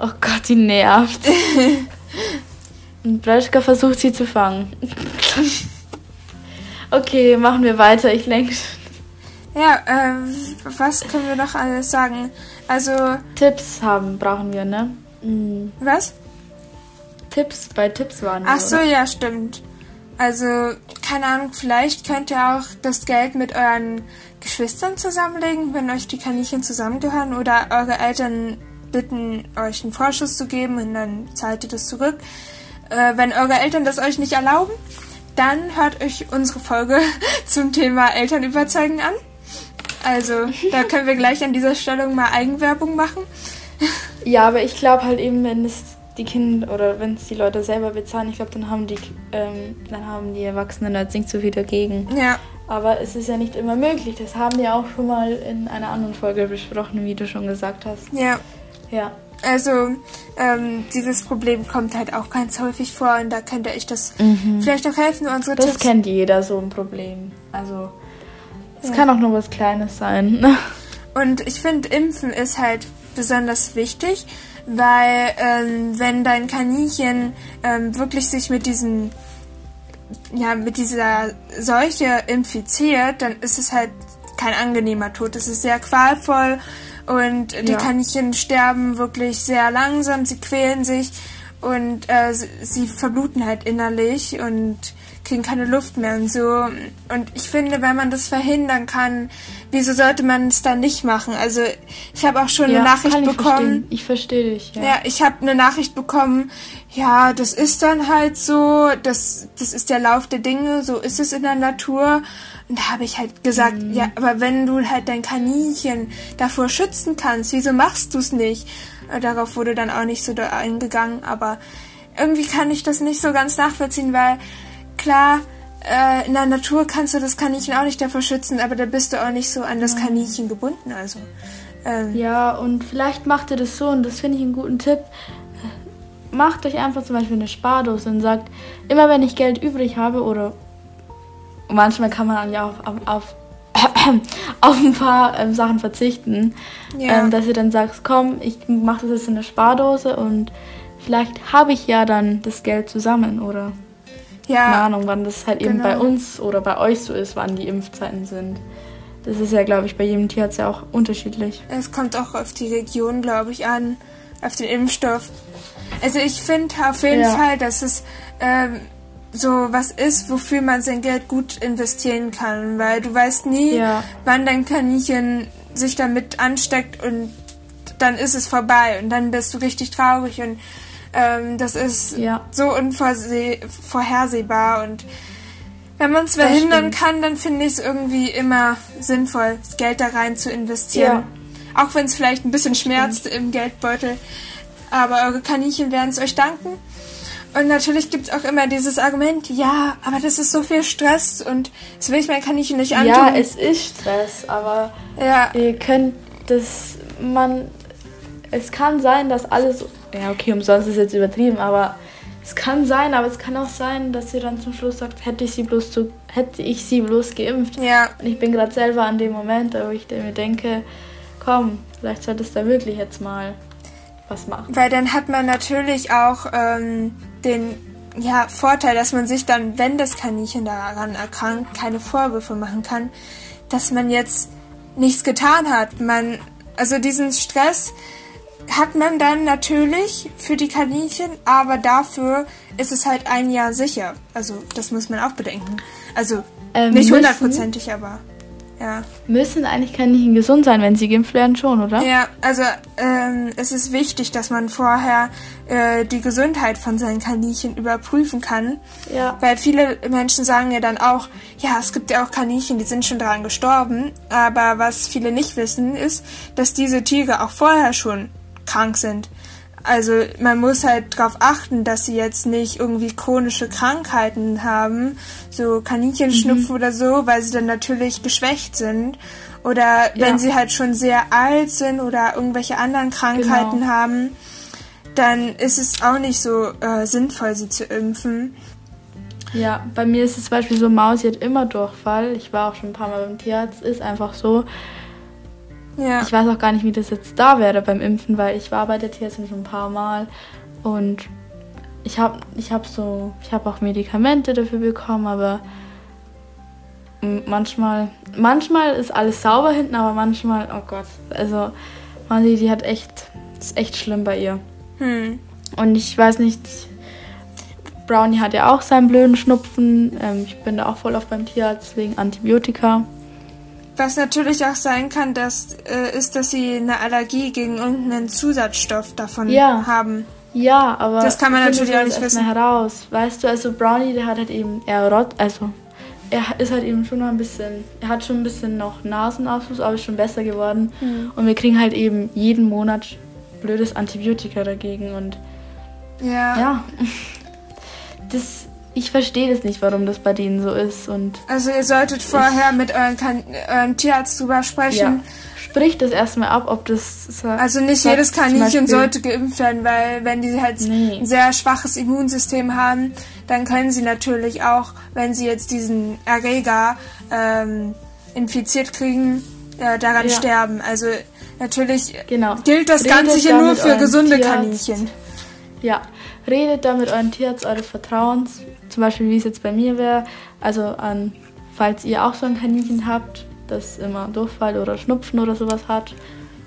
Speaker 2: Oh Gott, die nervt. Und Breschka versucht sie zu fangen. Okay, machen wir weiter. Ich lenke.
Speaker 1: Ja, ähm, was können wir noch alles sagen? Also,
Speaker 2: Tipps haben brauchen wir, ne? Mhm.
Speaker 1: was?
Speaker 2: Tipps, bei Tipps waren wir.
Speaker 1: Ach so,
Speaker 2: oder?
Speaker 1: ja, stimmt. Also, keine Ahnung, vielleicht könnt ihr auch das Geld mit euren Geschwistern zusammenlegen, wenn euch die Kaninchen zusammengehören oder eure Eltern bitten, euch einen Vorschuss zu geben und dann zahlt ihr das zurück. Äh, wenn eure Eltern das euch nicht erlauben, dann hört euch unsere Folge zum Thema Eltern überzeugen an. Also, da können wir gleich an dieser Stelle mal Eigenwerbung machen.
Speaker 2: Ja, aber ich glaube halt eben, wenn es die Kinder oder wenn es die Leute selber bezahlen, ich glaube, dann haben die ähm, dann haben die Erwachsenen jetzt nicht so viel dagegen.
Speaker 1: Ja,
Speaker 2: Aber es ist ja nicht immer möglich. Das haben wir auch schon mal in einer anderen Folge besprochen, wie du schon gesagt hast.
Speaker 1: ja.
Speaker 2: Ja.
Speaker 1: Also, ähm, dieses Problem kommt halt auch ganz häufig vor und da könnte ich das vielleicht auch helfen, unsere
Speaker 2: Das
Speaker 1: Tipps.
Speaker 2: kennt jeder, so ein Problem. Also, es kann auch nur was Kleines sein.
Speaker 1: Und ich finde, Impfen ist halt besonders wichtig, weil ähm, wenn dein Kaninchen ähm, wirklich sich mit diesem ja, mit dieser Seuche infiziert, dann ist es halt kein angenehmer Tod. Es ist sehr qualvoll und die
Speaker 2: Ja.
Speaker 1: Kaninchen sterben wirklich sehr langsam, sie quälen sich und äh, sie verbluten halt innerlich und kriegen keine Luft mehr und so. Und ich finde, wenn man das verhindern kann, wieso sollte man es dann nicht machen? Also ich habe auch schon
Speaker 2: Ja,
Speaker 1: eine Nachricht
Speaker 2: ich
Speaker 1: bekommen.
Speaker 2: verstehen. Ich verstehe dich, ja.
Speaker 1: Ja, ich habe eine Nachricht bekommen, ja, das ist dann halt so, das, das ist der Lauf der Dinge, so ist es in der Natur. Und da habe ich halt gesagt,
Speaker 2: Mhm.
Speaker 1: ja, aber wenn du halt dein Kaninchen davor schützen kannst, wieso machst du es nicht? Äh, Darauf wurde dann auch nicht so da eingegangen, aber irgendwie kann ich das nicht so ganz nachvollziehen, weil klar, äh, in der Natur kannst du das Kaninchen auch nicht davor schützen, aber da bist du auch nicht so an das Kaninchen gebunden, also. Ähm,
Speaker 2: Ja, und vielleicht macht ihr das so, und das finde ich einen guten Tipp. Macht euch einfach zum Beispiel eine Spardose und sagt, immer wenn ich Geld übrig habe oder manchmal kann man ja auch auf, auf, auf ein paar ähm, Sachen verzichten,
Speaker 1: Ja.
Speaker 2: ähm, dass ihr dann sagt, komm, ich mache das jetzt in eine Spardose und vielleicht habe ich ja dann das Geld zusammen oder keine
Speaker 1: ja,
Speaker 2: Ahnung, wann das halt eben
Speaker 1: genau.
Speaker 2: bei uns oder bei euch so ist, wann die Impfzeiten sind. Das ist ja, glaube ich, bei jedem Tierarzt ja auch unterschiedlich.
Speaker 1: Es kommt auch auf die Region, glaube ich, an, auf den Impfstoff. Also ich finde auf jeden
Speaker 2: Ja.
Speaker 1: Fall, dass es ähm, so was ist, wofür man sein Geld gut investieren kann, weil du weißt nie,
Speaker 2: Ja.
Speaker 1: wann dein Kaninchen sich damit ansteckt und dann ist es vorbei und dann bist du richtig traurig und ähm, das ist
Speaker 2: Ja.
Speaker 1: so unvorhersehbar und wenn man es verhindern kann, dann finde ich es irgendwie immer sinnvoll, Geld da rein zu investieren. Auch wenn es vielleicht ein bisschen schmerzt im Geldbeutel. Aber eure Kaninchen werden es euch danken. Und natürlich gibt es auch immer dieses Argument, ja, aber das ist so viel Stress und das will ich mein Kaninchen nicht antun.
Speaker 2: Ja, es ist Stress, aber
Speaker 1: ja,
Speaker 2: ihr könnt das, man, es kann sein, dass alles, ja okay, umsonst ist jetzt übertrieben, aber es kann sein, aber es kann auch sein, dass ihr dann zum Schluss sagt, hätte ich sie bloß zu, hätte ich sie bloß geimpft.
Speaker 1: ja,
Speaker 2: Und ich bin gerade selber an dem Moment, wo ich mir denke, komm, vielleicht solltest du da wirklich jetzt mal was machen.
Speaker 1: weil dann hat man natürlich auch ähm, den ja, Vorteil, dass man sich dann, wenn das Kaninchen daran erkrankt, keine Vorwürfe machen kann, dass man jetzt nichts getan hat. Man, also diesen Stress hat man dann natürlich für die Kaninchen, aber dafür ist es halt ein Jahr sicher. Also das muss man auch bedenken. Also
Speaker 2: Ähm,
Speaker 1: nicht hundertprozentig, aber ja.
Speaker 2: Müssen eigentlich Kaninchen gesund sein, wenn sie geimpft werden, schon, oder?
Speaker 1: Ja, also ähm, es ist wichtig, dass man vorher äh, die Gesundheit von seinen Kaninchen überprüfen kann.
Speaker 2: Ja.
Speaker 1: Weil viele Menschen sagen ja dann auch, ja, es gibt ja auch Kaninchen, die sind schon daran gestorben. Aber was viele nicht wissen, ist, dass diese Tiere auch vorher schon krank sind. Also man muss halt darauf achten, dass sie jetzt nicht irgendwie chronische Krankheiten haben, so Kaninchenschnupfen oder so, weil sie dann natürlich geschwächt sind. Oder wenn
Speaker 2: Ja.
Speaker 1: sie halt schon sehr alt sind oder irgendwelche anderen Krankheiten
Speaker 2: Genau.
Speaker 1: haben, dann ist es auch nicht so äh, sinnvoll, sie zu impfen.
Speaker 2: Ja, bei mir ist es zum Beispiel so, Maus, sie hat immer Durchfall. Ich war auch schon ein paar Mal beim Tierarzt. Ist einfach so.
Speaker 1: Ja.
Speaker 2: Ich weiß auch gar nicht, wie das jetzt da wäre beim Impfen, weil ich war bei der Tierärztin schon ein paar Mal und ich habe ich hab so, ich habe auch Medikamente dafür bekommen, aber manchmal, manchmal ist alles sauber hinten, aber manchmal, oh Gott, also Masi, die hat echt, ist echt schlimm bei ihr.
Speaker 1: Hm.
Speaker 2: Und ich weiß nicht, Brownie hat ja auch seinen blöden Schnupfen. Ähm, ich bin da auch voll auf beim Tierarzt wegen Antibiotika.
Speaker 1: Was natürlich auch sein kann, dass, äh, ist, dass sie eine Allergie gegen irgendeinen Zusatzstoff davon
Speaker 2: Ja.
Speaker 1: haben.
Speaker 2: Ja, aber
Speaker 1: Das kann man natürlich auch nicht wissen.
Speaker 2: heraus. Weißt du, also Brownie, der hat halt eben eher Rot, also er ist halt eben schon noch ein bisschen, er hat schon ein bisschen noch Nasenausfluss, aber ist schon besser geworden.
Speaker 1: Hm.
Speaker 2: Und wir kriegen halt eben jeden Monat blödes Antibiotika dagegen und
Speaker 1: Ja.
Speaker 2: ja, das, ich verstehe das nicht, warum das bei denen so ist und
Speaker 1: Also ihr solltet vorher mit euren kan eurem Tierarzt drüber
Speaker 2: ja,
Speaker 1: sprechen.
Speaker 2: sprich das erstmal ab, ob das
Speaker 1: Also nicht jedes Kaninchen sollte geimpft werden, weil wenn die halt
Speaker 2: Nee.
Speaker 1: ein sehr schwaches Immunsystem haben, dann können sie natürlich auch, wenn sie jetzt diesen Erreger ähm, infiziert kriegen, äh, daran
Speaker 2: Ja.
Speaker 1: sterben. Also natürlich
Speaker 2: Genau.
Speaker 1: gilt das
Speaker 2: Redet
Speaker 1: Ganze hier nur für
Speaker 2: eurem
Speaker 1: gesunde
Speaker 2: Tierarzt.
Speaker 1: Kaninchen.
Speaker 2: Ja, redet da mit euren Tierarzt eures Vertrauens, zum Beispiel wie es jetzt bei mir wäre. Also an, falls ihr auch so ein Kaninchen habt, das immer Durchfall oder Schnupfen oder sowas hat,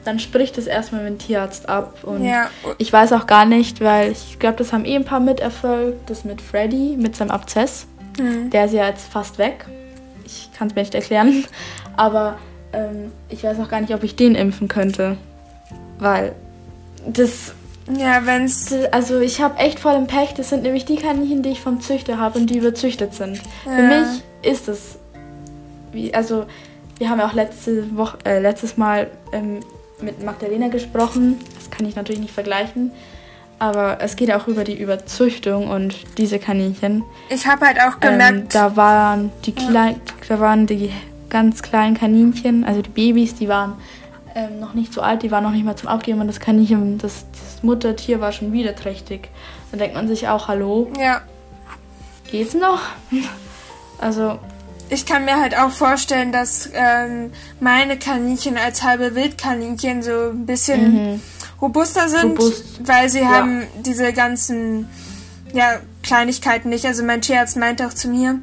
Speaker 2: dann spricht es erstmal mit dem Tierarzt ab. Und ja. ich weiß auch gar nicht, weil ich glaube, das haben eh ein paar miterfolgt, das mit Freddy, mit seinem Abzess. Mhm. Der ist ja jetzt fast weg. Ich kann es mir nicht erklären. Aber ähm, ich weiß auch gar nicht, ob ich den impfen könnte. Weil das.
Speaker 1: Ja, wenn's.
Speaker 2: Also ich habe echt voll im Pech. Das sind nämlich die Kaninchen, die ich vom Züchter habe und die überzüchtet sind. Ja. Für mich ist es. Wie, also, wir haben ja auch letzte Woche, äh, letztes Mal ähm, mit Magdalena gesprochen. Das kann ich natürlich nicht vergleichen. Aber es geht auch über die Überzüchtung und diese Kaninchen.
Speaker 1: Ich habe halt auch gemerkt. Ähm,
Speaker 2: da waren die klein, da waren die ganz kleinen Kaninchen, also die Babys, die waren ähm, noch nicht so alt, die waren noch nicht mal zum Abgeben und das Kaninchen, das, das Muttertier war schon wieder trächtig. Dann denkt man sich auch, hallo.
Speaker 1: Ja.
Speaker 2: Geht's noch? also.
Speaker 1: Ich kann mir halt auch vorstellen, dass ähm, meine Kaninchen als halbe Wildkaninchen so ein bisschen mhm. robuster sind, Robust. weil sie ja. haben diese ganzen ja, Kleinigkeiten nicht. Also mein Tierarzt meinte auch zu mir,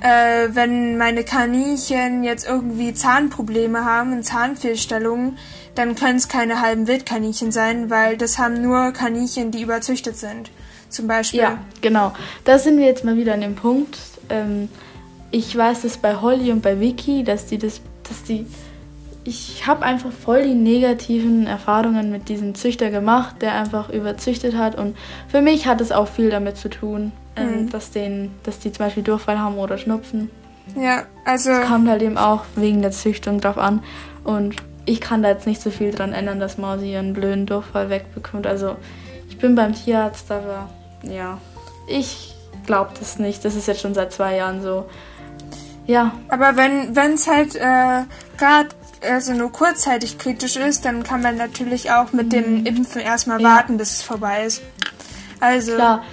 Speaker 1: äh, wenn meine Kaninchen jetzt irgendwie Zahnprobleme haben und Zahnfehlstellungen, dann können es keine halben Wildkaninchen sein, weil das haben nur Kaninchen, die überzüchtet sind. Zum Beispiel.
Speaker 2: Ja, genau. Da sind wir jetzt mal wieder an dem Punkt. Ähm, ich weiß das bei Holly und bei Vicky, dass die das, dass die ich habe einfach voll die negativen Erfahrungen mit diesem Züchter gemacht, der einfach überzüchtet hat. Und für mich hat es auch viel damit zu tun, ähm, mhm. dass, den, dass die zum Beispiel Durchfall haben oder Schnupfen.
Speaker 1: Ja, also.
Speaker 2: Es kommt halt eben auch wegen der Züchtung drauf an. Und ich kann da jetzt nicht so viel dran ändern, dass Mausi ihren blöden Durchfall wegbekommt. Also, ich bin beim Tierarzt, aber ja, ich glaube das nicht. Das ist jetzt schon seit zwei Jahren so. Ja.
Speaker 1: Aber wenn es halt äh, gerade also nur kurzzeitig kritisch ist, dann kann man natürlich auch mit dem mhm. Impfen erstmal ja. warten, bis es vorbei ist. Also Klar.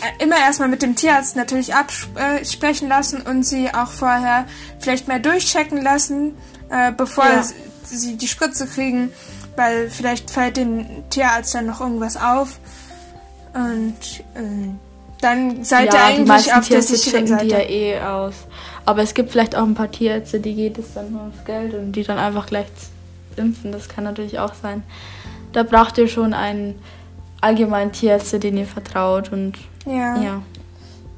Speaker 1: Äh, immer erstmal mit dem Tierarzt natürlich absprechen lassen und sie auch vorher vielleicht mal durchchecken lassen, äh, bevor ja. sie die Spritze kriegen, weil vielleicht fällt dem Tierarzt dann noch irgendwas auf. Und äh, dann seid
Speaker 2: ja,
Speaker 1: ihr eigentlich auf
Speaker 2: der sicheren Seite. Die ja eh aus. Aber es gibt vielleicht auch ein paar Tierärzte, die geht es dann nur ums Geld und die dann einfach gleich impfen. Das kann natürlich auch sein. Da braucht ihr schon einen allgemeinen Tierärzte, den ihr vertraut und
Speaker 1: ja. ja.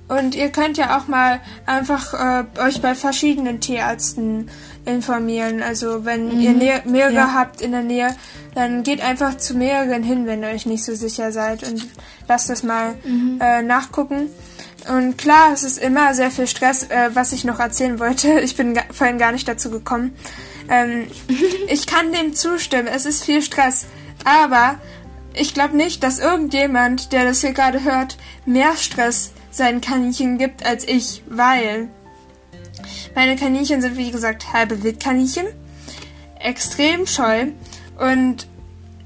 Speaker 1: Und ihr könnt ja auch mal einfach äh, euch bei verschiedenen Tierärzten informieren. Also wenn mhm. ihr mehrere ja. habt in der Nähe, dann geht einfach zu mehreren hin, wenn ihr euch nicht so sicher seid und lasst das mal mhm. äh, nachgucken. Und klar, es ist immer sehr viel Stress, äh, was ich noch erzählen wollte. Ich bin vorhin gar nicht dazu gekommen. Ähm, ich kann dem zustimmen, es ist viel Stress. Aber ich glaube nicht, dass irgendjemand, der das hier gerade hört, mehr Stress seinen Kaninchen gibt als ich, weil meine Kaninchen sind, wie gesagt, halbe Wildkaninchen, extrem scheu und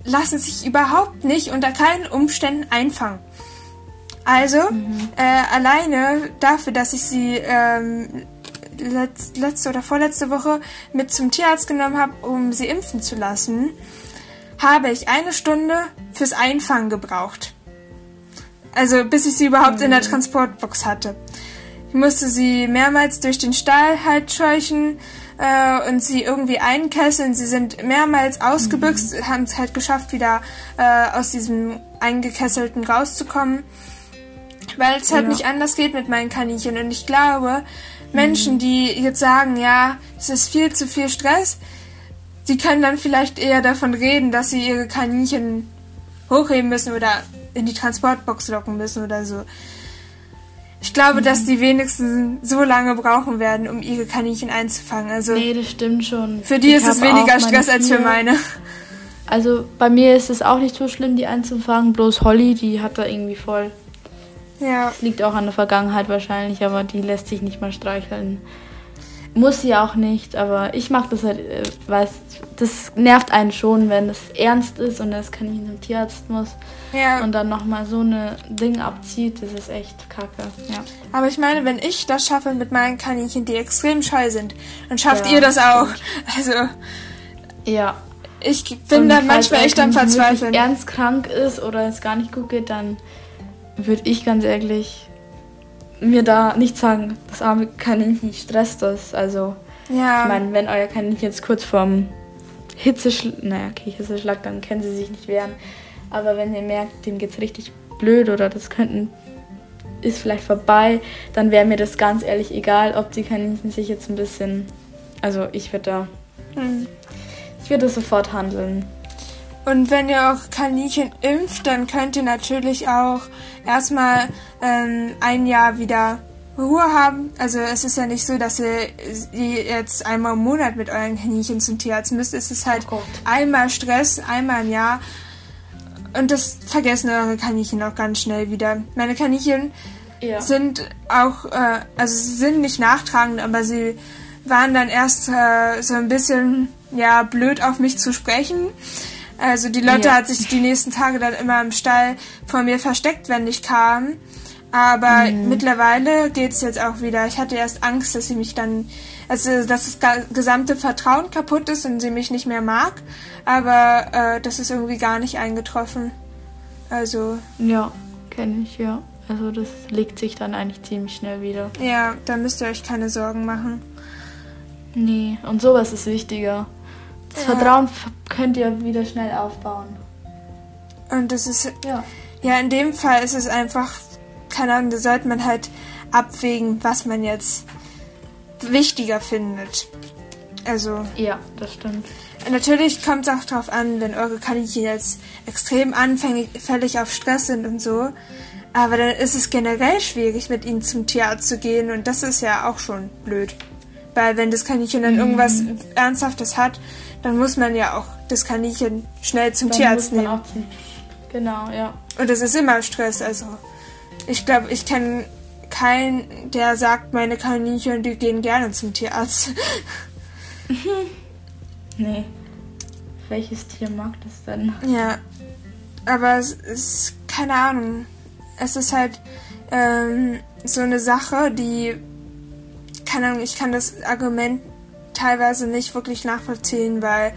Speaker 1: lassen sich überhaupt nicht unter keinen Umständen einfangen. Also, mhm. äh, alleine dafür, dass ich sie ähm, letz, letzte oder vorletzte Woche mit zum Tierarzt genommen habe, um sie impfen zu lassen, habe ich eine Stunde fürs Einfangen gebraucht. Also bis ich sie überhaupt mhm. in der mhm. Transportbox hatte. Ich musste sie mehrmals durch den Stall halt scheuchen äh, und sie irgendwie einkesseln. Sie sind mehrmals ausgebüxt, mhm. haben es halt geschafft, wieder äh, aus diesem eingekesselten rauszukommen weil es halt ja. nicht anders geht mit meinen Kaninchen. Und ich glaube, Menschen, mhm. die jetzt sagen, ja, es ist viel zu viel Stress, die können dann vielleicht eher davon reden, dass sie ihre Kaninchen hochheben müssen oder in die Transportbox locken müssen oder so. Ich glaube, mhm. dass die wenigsten so lange brauchen werden, um ihre Kaninchen einzufangen. Also
Speaker 2: nee, das stimmt schon.
Speaker 1: Für die ich ist es weniger Stress als für meine.
Speaker 2: Also bei mir ist es auch nicht so schlimm, die einzufangen. Bloß Holly, die hat da irgendwie voll
Speaker 1: ja.
Speaker 2: Liegt auch an der Vergangenheit wahrscheinlich, aber die lässt sich nicht mal streicheln. Muss sie auch nicht, aber ich mache das halt, äh, weil das nervt einen schon, wenn es ernst ist und das kann ich zum Tierarzt muss ja. und dann nochmal so eine Ding abzieht, das ist echt kacke. Ja.
Speaker 1: Aber ich meine, wenn ich das schaffe mit meinen Kaninchen, die extrem scheu sind, dann schafft ja, ihr das auch. Also.
Speaker 2: Ja.
Speaker 1: Ich bin und dann manchmal echt am Verzweifeln.
Speaker 2: Wenn ernst krank ist oder es gar nicht gut geht, dann würde ich ganz ehrlich mir da nicht sagen, das arme Kaninchen stresst das. Also,
Speaker 1: ja.
Speaker 2: ich meine, wenn euer Kaninchen jetzt kurz vorm Hitzeschlag, naja, okay, Hitzeschlag, dann können sie sich nicht wehren. Aber wenn ihr merkt, dem geht's richtig blöd oder das könnten ist vielleicht vorbei, dann wäre mir das ganz ehrlich egal, ob die Kaninchen sich jetzt ein bisschen. Also ich würde da. Hm. Ich würde sofort handeln.
Speaker 1: Und wenn ihr auch Kaninchen impft, dann könnt ihr natürlich auch erstmal ähm, ein Jahr wieder Ruhe haben. Also es ist ja nicht so, dass ihr jetzt einmal im Monat mit euren Kaninchen zum Tierarzt müsst. Es ist halt oh einmal Stress, einmal im Jahr. Und das vergessen eure Kaninchen auch ganz schnell wieder. Meine Kaninchen ja. sind auch, äh, also sie sind nicht nachtragend, aber sie waren dann erst äh, so ein bisschen, ja, blöd auf mich zu sprechen. Also die Lotte ja. hat sich die nächsten Tage dann immer im Stall vor mir versteckt, wenn ich kam. Aber mhm. mittlerweile geht's jetzt auch wieder. Ich hatte erst Angst, dass sie mich dann, also dass das gesamte Vertrauen kaputt ist und sie mich nicht mehr mag. Aber äh, das ist irgendwie gar nicht eingetroffen. Also.
Speaker 2: Ja, kenne ich, ja. Also das legt sich dann eigentlich ziemlich schnell wieder.
Speaker 1: Ja, da müsst ihr euch keine Sorgen machen.
Speaker 2: Nee, und sowas ist wichtiger. Das ja. Vertrauen könnt ihr wieder schnell aufbauen.
Speaker 1: Und das ist. Ja. Ja, in dem Fall ist es einfach, keine Ahnung, da sollte man halt abwägen, was man jetzt wichtiger findet. Also.
Speaker 2: Ja, das stimmt.
Speaker 1: Natürlich kommt es auch darauf an, wenn eure Kaninchen jetzt extrem anfällig auf Stress sind und so. Aber dann ist es generell schwierig, mit ihnen zum Tierarzt zu gehen und das ist ja auch schon blöd. Weil wenn das Kaninchen dann mhm. irgendwas Ernsthaftes hat, dann muss man ja auch das Kaninchen schnell zum dann Tierarzt nehmen. Zum...
Speaker 2: Genau, ja.
Speaker 1: Und das ist immer Stress. Also ich glaube, ich kenne keinen, der sagt, meine Kaninchen, die gehen gerne zum Tierarzt.
Speaker 2: nee. Welches Tier mag das denn?
Speaker 1: Ja. Aber es ist keine Ahnung. Es ist halt ähm, so eine Sache, die keine Ahnung, ich kann das Argument teilweise nicht wirklich nachvollziehen, weil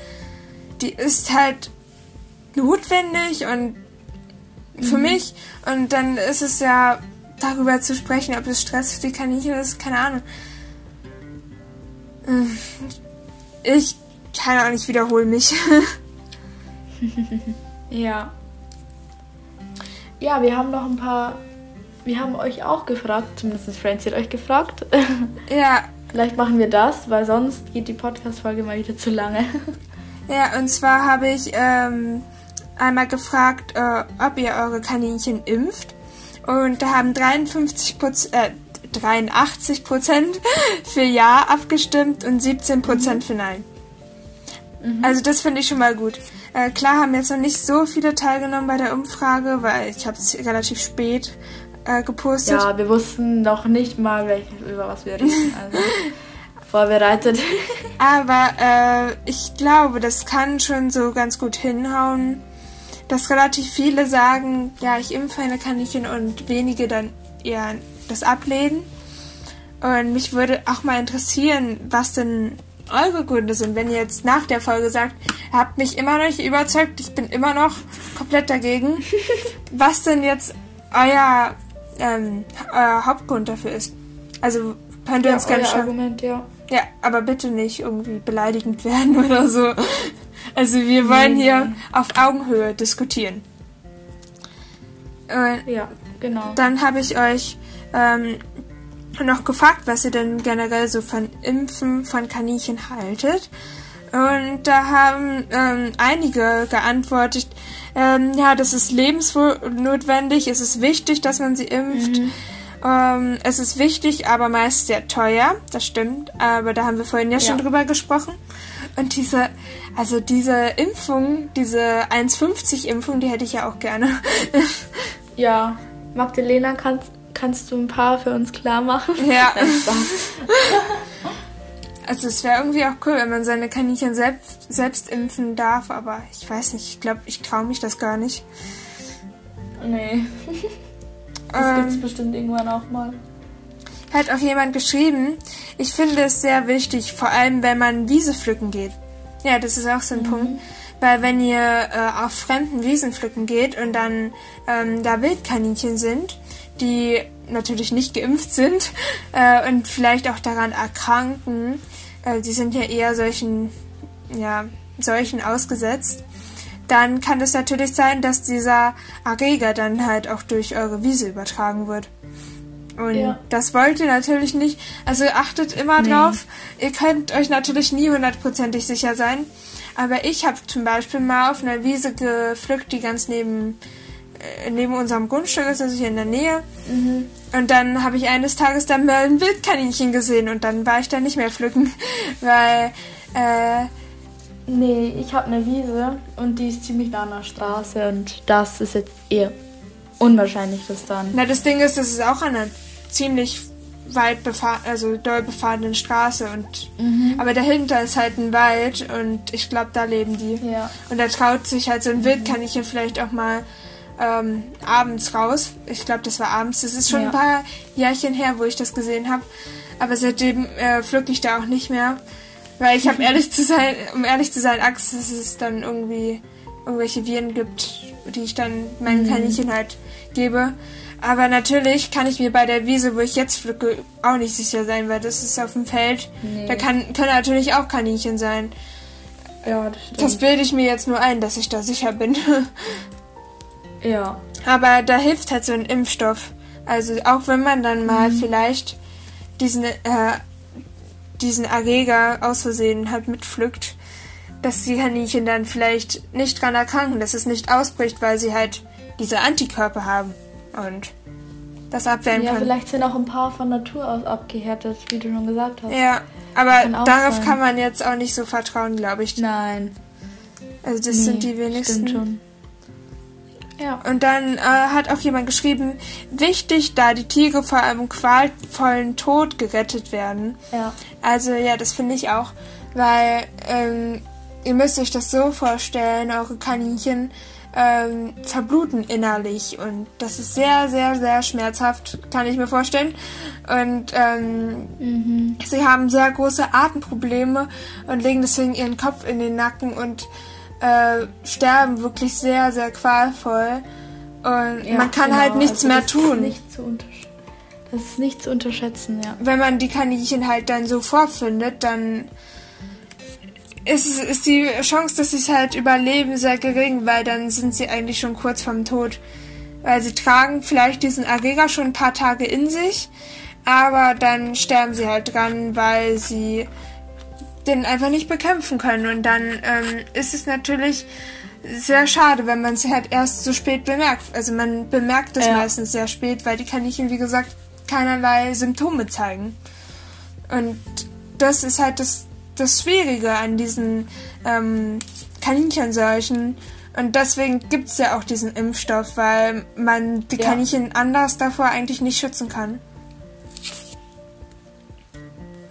Speaker 1: die ist halt notwendig und für mhm. mich und dann ist es ja darüber zu sprechen, ob es Stress für die Kaninchen ist, keine Ahnung. Ich, keine Ahnung, ich wiederhole mich.
Speaker 2: ja. Ja, wir haben noch ein paar wir haben euch auch gefragt, zumindest Francie hat euch gefragt.
Speaker 1: Ja.
Speaker 2: Vielleicht machen wir das, weil sonst geht die Podcast-Folge mal wieder zu lange.
Speaker 1: Ja, und zwar habe ich ähm, einmal gefragt, äh, ob ihr eure Kaninchen impft. Und da haben 53 äh, 83 Prozent für Ja abgestimmt und 17 Prozent mhm. für Nein. Mhm. Also das finde ich schon mal gut. Äh, klar haben jetzt noch nicht so viele teilgenommen bei der Umfrage, weil ich habe es relativ spät äh, gepostet.
Speaker 2: Ja, wir wussten noch nicht mal, welch, über was wir reden. Also vorbereitet.
Speaker 1: Aber äh, ich glaube, das kann schon so ganz gut hinhauen, dass relativ viele sagen, ja, ich impfe eine Kaninchen und wenige dann eher das ablehnen. Und mich würde auch mal interessieren, was denn eure Gründe sind, wenn ihr jetzt nach der Folge sagt, ihr habt mich immer noch nicht überzeugt, ich bin immer noch komplett dagegen. was denn jetzt euer ähm, äh, Hauptgrund dafür ist. Also könnt ihr ja, uns gerne
Speaker 2: schreiben. Argument, ja.
Speaker 1: Ja, aber bitte nicht irgendwie beleidigend werden oder so. Also wir wollen nee, hier nee. auf Augenhöhe diskutieren.
Speaker 2: Äh, ja, genau.
Speaker 1: Dann habe ich euch ähm, noch gefragt, was ihr denn generell so von Impfen von Kaninchen haltet. Und da haben ähm, einige geantwortet, ähm, ja, das ist lebensnotwendig, es ist wichtig, dass man sie impft. Mhm. Ähm, es ist wichtig, aber meist sehr teuer, das stimmt. Aber da haben wir vorhin ja, ja. schon drüber gesprochen. Und diese, also diese Impfung, diese 1,50 Impfung, die hätte ich ja auch gerne.
Speaker 2: ja, Magdalena, kannst, kannst du ein paar für uns klar machen?
Speaker 1: Ja. Also es wäre irgendwie auch cool, wenn man seine Kaninchen selbst, selbst impfen darf, aber ich weiß nicht, ich glaube, ich traue mich das gar nicht.
Speaker 2: Nee. Das ähm, gibt's bestimmt irgendwann auch mal.
Speaker 1: Hat auch jemand geschrieben, ich finde es sehr wichtig, vor allem wenn man Wiese pflücken geht. Ja, das ist auch so ein mhm. Punkt. Weil wenn ihr äh, auf fremden Wiesen pflücken geht und dann ähm, da Wildkaninchen sind, die natürlich nicht geimpft sind äh, und vielleicht auch daran erkranken, äh, die sind ja eher solchen, ja, Seuchen ausgesetzt, dann kann es natürlich sein, dass dieser Erreger dann halt auch durch eure Wiese übertragen wird. Und ja. das wollt ihr natürlich nicht. Also achtet immer nee. drauf. Ihr könnt euch natürlich nie hundertprozentig sicher sein. Aber ich habe zum Beispiel mal auf einer Wiese gepflückt, die ganz neben, neben unserem Grundstück ist, also hier in der Nähe. Mhm. Und dann habe ich eines Tages dann mal ein Wildkaninchen gesehen und dann war ich da nicht mehr pflücken, weil äh,
Speaker 2: Nee, ich habe eine Wiese und die ist ziemlich nah an der Straße und das ist jetzt eher unwahrscheinlich, dass dann.
Speaker 1: Na, das Ding ist, das ist auch an einer ziemlich weit befahren, also doll befahrenen Straße und mhm. aber dahinter ist halt ein Wald und ich glaube, da leben die.
Speaker 2: Ja.
Speaker 1: Und da traut sich halt so ein Wildkaninchen vielleicht auch mal ähm, abends raus. Ich glaube, das war abends. Das ist schon ja. ein paar Jährchen her, wo ich das gesehen habe. Aber seitdem äh, pflücke ich da auch nicht mehr. Weil ich habe ehrlich zu sein, um ehrlich zu sein, Angst, dass es dann irgendwie irgendwelche Viren gibt, die ich dann meinen mhm. Kaninchen halt gebe. Aber natürlich kann ich mir bei der Wiese, wo ich jetzt pflücke, auch nicht sicher sein, weil das ist auf dem Feld. Nee. Da kann, können natürlich auch Kaninchen sein.
Speaker 2: Ja, das stimmt.
Speaker 1: Das bilde ich mir jetzt nur ein, dass ich da sicher bin.
Speaker 2: ja.
Speaker 1: Aber da hilft halt so ein Impfstoff. Also auch wenn man dann mal mhm. vielleicht diesen äh, diesen Erreger aus Versehen halt mitpflückt, dass die Kaninchen dann vielleicht nicht dran erkranken, dass es nicht ausbricht, weil sie halt diese Antikörper haben und das abwehren ja, können.
Speaker 2: Ja, vielleicht sind auch ein paar von Natur aus abgehärtet, wie du schon gesagt hast.
Speaker 1: Ja, aber kann darauf sein. kann man jetzt auch nicht so vertrauen, glaube ich.
Speaker 2: Nein.
Speaker 1: Also das nee, sind die wenigsten.
Speaker 2: Stimmt schon.
Speaker 1: Ja. Und dann äh, hat auch jemand geschrieben, wichtig, da die Tiere vor einem qualvollen Tod gerettet werden.
Speaker 2: Ja.
Speaker 1: Also ja, das finde ich auch, weil ähm, ihr müsst euch das so vorstellen, eure Kaninchen ähm, verbluten innerlich und das ist sehr, sehr, sehr schmerzhaft, kann ich mir vorstellen. Und ähm, mhm. sie haben sehr große Atemprobleme und legen deswegen ihren Kopf in den Nacken und äh, sterben wirklich sehr, sehr qualvoll. Und ja, man kann genau. halt nichts
Speaker 2: also
Speaker 1: mehr tun.
Speaker 2: Nicht zu das ist nicht zu unterschätzen, ja.
Speaker 1: Wenn man die Kaninchen halt dann so vorfindet, dann ist, ist die Chance, dass sie es halt überleben, sehr gering, weil dann sind sie eigentlich schon kurz vorm Tod. Weil sie tragen vielleicht diesen Erreger schon ein paar Tage in sich, aber dann sterben sie halt dran, weil sie den einfach nicht bekämpfen können. Und dann ähm, ist es natürlich sehr schade, wenn man es halt erst so spät bemerkt. Also man bemerkt es ja. meistens sehr spät, weil die Kaninchen, wie gesagt, keinerlei Symptome zeigen. Und das ist halt das, das Schwierige an diesen ähm, Kaninchenseuchen. Und deswegen gibt es ja auch diesen Impfstoff, weil man die ja. Kaninchen anders davor eigentlich nicht schützen kann.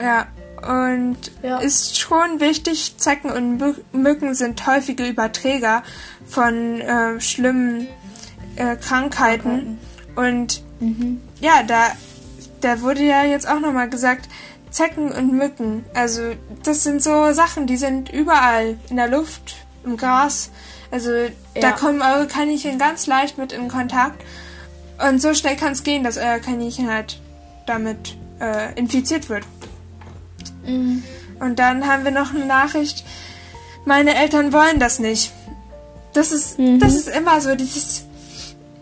Speaker 1: Ja, und ja. ist schon wichtig, Zecken und Mücken sind häufige Überträger von äh, schlimmen äh, Krankheiten. Und mhm. ja, da, da wurde ja jetzt auch nochmal gesagt, Zecken und Mücken. Also das sind so Sachen, die sind überall in der Luft, im Gras. Also ja. da kommen eure Kaninchen ganz leicht mit in Kontakt. Und so schnell kann es gehen, dass euer Kaninchen halt damit äh, infiziert wird. Mhm. Und dann haben wir noch eine Nachricht, meine Eltern wollen das nicht. Das ist, mhm. das ist immer so dieses,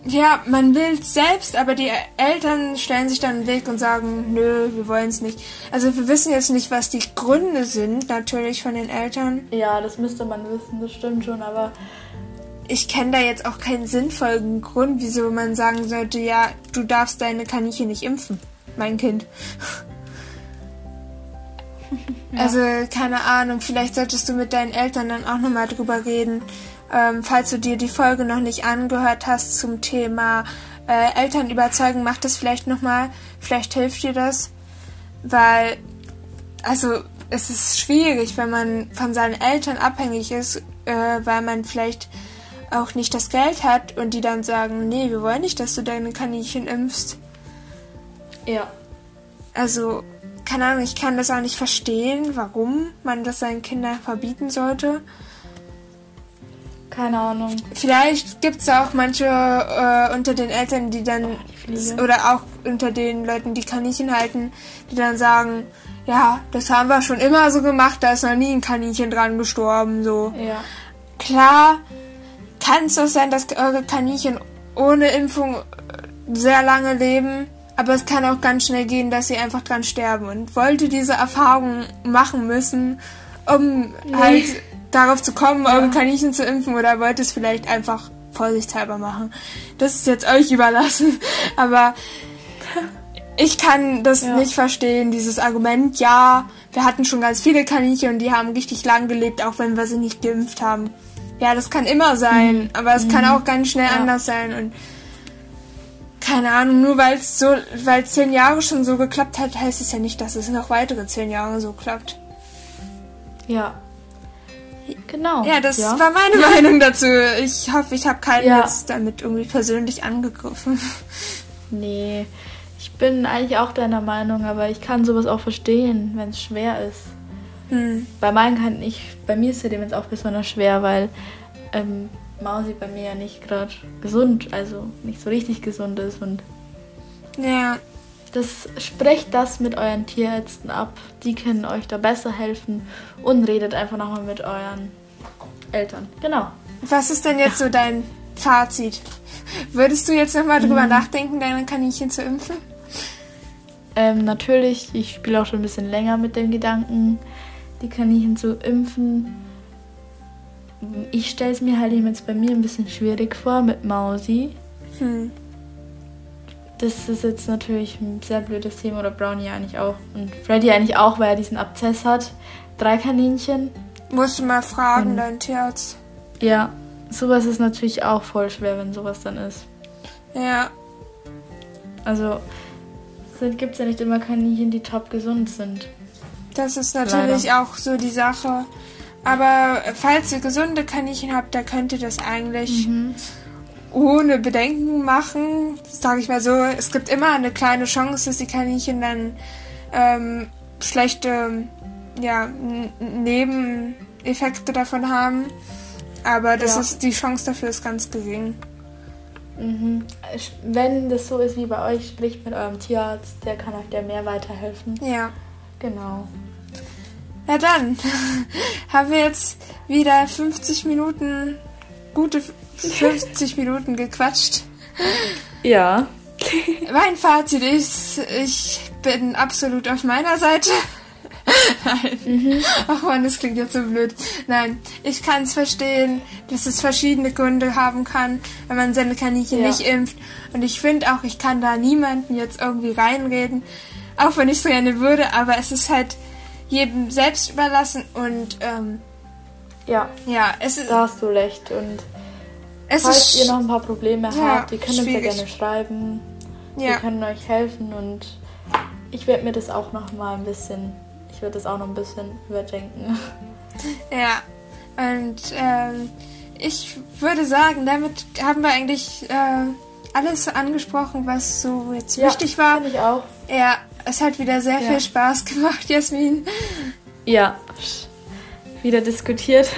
Speaker 1: ja, man will es selbst, aber die Eltern stellen sich dann einen Weg und sagen, nö, wir wollen es nicht. Also wir wissen jetzt nicht, was die Gründe sind, natürlich von den Eltern.
Speaker 2: Ja, das müsste man wissen, das stimmt schon, aber
Speaker 1: ich kenne da jetzt auch keinen sinnvollen Grund, wieso man sagen sollte, ja, du darfst deine Kaninchen nicht impfen, mein Kind. Ja. Also, keine Ahnung, vielleicht solltest du mit deinen Eltern dann auch nochmal drüber reden. Ähm, falls du dir die Folge noch nicht angehört hast zum Thema äh, Eltern überzeugen, mach das vielleicht nochmal. Vielleicht hilft dir das. Weil, also, es ist schwierig, wenn man von seinen Eltern abhängig ist, äh, weil man vielleicht auch nicht das Geld hat und die dann sagen, nee, wir wollen nicht, dass du deine Kaninchen impfst.
Speaker 2: Ja.
Speaker 1: Also, keine Ahnung, ich kann das auch nicht verstehen, warum man das seinen Kindern verbieten sollte.
Speaker 2: Keine Ahnung.
Speaker 1: Vielleicht gibt es auch manche äh, unter den Eltern, die dann, oder auch unter den Leuten, die Kaninchen halten, die dann sagen, ja, das haben wir schon immer so gemacht, da ist noch nie ein Kaninchen dran gestorben, so.
Speaker 2: Ja.
Speaker 1: Klar, kann es auch sein, dass eure Kaninchen ohne Impfung äh, sehr lange leben, aber es kann auch ganz schnell gehen, dass sie einfach dran sterben und wollte diese Erfahrung machen müssen, um
Speaker 2: Nee.
Speaker 1: halt darauf zu kommen, eure Kaninchen zu impfen oder wollte es vielleicht einfach vorsichtshalber machen. Das ist jetzt euch überlassen, aber ich kann das
Speaker 2: Ja.
Speaker 1: nicht verstehen, dieses Argument, ja, wir hatten schon ganz viele Kaninchen und die haben richtig lang gelebt, auch wenn wir sie nicht geimpft haben. Ja, das kann immer sein, aber es kann auch ganz schnell
Speaker 2: Mhm. Ja.
Speaker 1: anders sein und keine Ahnung, nur weil es so, weil zehn Jahre schon so geklappt hat, heißt es ja nicht, dass es noch weitere zehn Jahre so klappt.
Speaker 2: Ja. Genau.
Speaker 1: Ja, das war meine Meinung dazu. Ich hoffe, ich habe keinen
Speaker 2: Ja.
Speaker 1: jetzt damit irgendwie persönlich angegriffen.
Speaker 2: Nee. Ich bin eigentlich auch deiner Meinung, aber ich kann sowas auch verstehen, wenn es schwer ist.
Speaker 1: Hm.
Speaker 2: Bei meinen kann ich, bei mir ist der jetzt auch besonders schwer, weil ähm, Mausi bei mir ja nicht gerade gesund, also nicht so richtig gesund ist und
Speaker 1: Ja,
Speaker 2: das sprecht das mit euren Tierärzten ab. Die können euch da besser helfen und redet einfach nochmal mit euren Eltern. Genau.
Speaker 1: was ist denn jetzt so dein Fazit? Würdest du jetzt nochmal drüber nachdenken, deine Kaninchen zu impfen?
Speaker 2: Ähm, natürlich, ich spiele auch schon ein bisschen länger mit dem Gedanken, die Kaninchen zu impfen. Ich stelle es mir halt eben jetzt bei mir ein bisschen schwierig vor mit Mausi.
Speaker 1: Hm.
Speaker 2: Das ist jetzt natürlich ein sehr blödes Thema oder Brownie eigentlich auch. Und Freddy eigentlich auch, weil er diesen Abzess hat. Drei Kaninchen.
Speaker 1: Musst du mal fragen, deinen Tierarzt.
Speaker 2: Ja, sowas ist natürlich auch voll schwer, wenn sowas dann ist.
Speaker 1: Ja,
Speaker 2: Also, es gibt ja nicht immer Kaninchen, die top gesund sind.
Speaker 1: das ist natürlich auch so die Sache. Aber falls ihr gesunde Kaninchen habt, da könnt ihr das eigentlich ohne Bedenken machen. Sag ich mal so, es gibt immer eine kleine Chance, dass die Kaninchen dann ähm, schlechte ja, Nebeneffekte davon haben. Aber das
Speaker 2: Ja.
Speaker 1: ist die Chance dafür ist ganz gering.
Speaker 2: Mhm. Wenn das so ist wie bei euch, spricht mit eurem Tierarzt, der kann euch da mehr weiterhelfen.
Speaker 1: Ja.
Speaker 2: Genau.
Speaker 1: Na dann haben wir jetzt wieder 50 Minuten, gute 50 Minuten gequatscht.
Speaker 2: Ja.
Speaker 1: Mein Fazit ist, ich bin absolut auf meiner Seite. Nein. Ach man, das klingt jetzt so blöd. Nein, ich kann es verstehen, dass es verschiedene Gründe haben kann, wenn man seine Kaninchen
Speaker 2: Ja.
Speaker 1: nicht impft. Und ich finde auch, ich kann da niemanden jetzt irgendwie reinreden, auch wenn ich so gerne würde, aber es ist halt jedem selbst überlassen und ähm,
Speaker 2: Ja,
Speaker 1: ja, es ist,
Speaker 2: da hast du recht. Und
Speaker 1: es
Speaker 2: falls
Speaker 1: ist
Speaker 2: ihr noch ein paar Probleme
Speaker 1: Ja,
Speaker 2: habt, ihr könnt uns ja
Speaker 1: schwierig.
Speaker 2: gerne schreiben. Wir
Speaker 1: ja,
Speaker 2: können euch helfen und ich werde mir das auch noch mal ein bisschen, ich werde das auch noch ein bisschen überdenken.
Speaker 1: Ja, und ähm, ich würde sagen, damit haben wir eigentlich äh, alles angesprochen, was so jetzt wichtig war.
Speaker 2: Ich auch.
Speaker 1: Ja, es hat wieder sehr
Speaker 2: Ja.
Speaker 1: viel Spaß gemacht, Jasmin.
Speaker 2: Ja. Wieder diskutiert.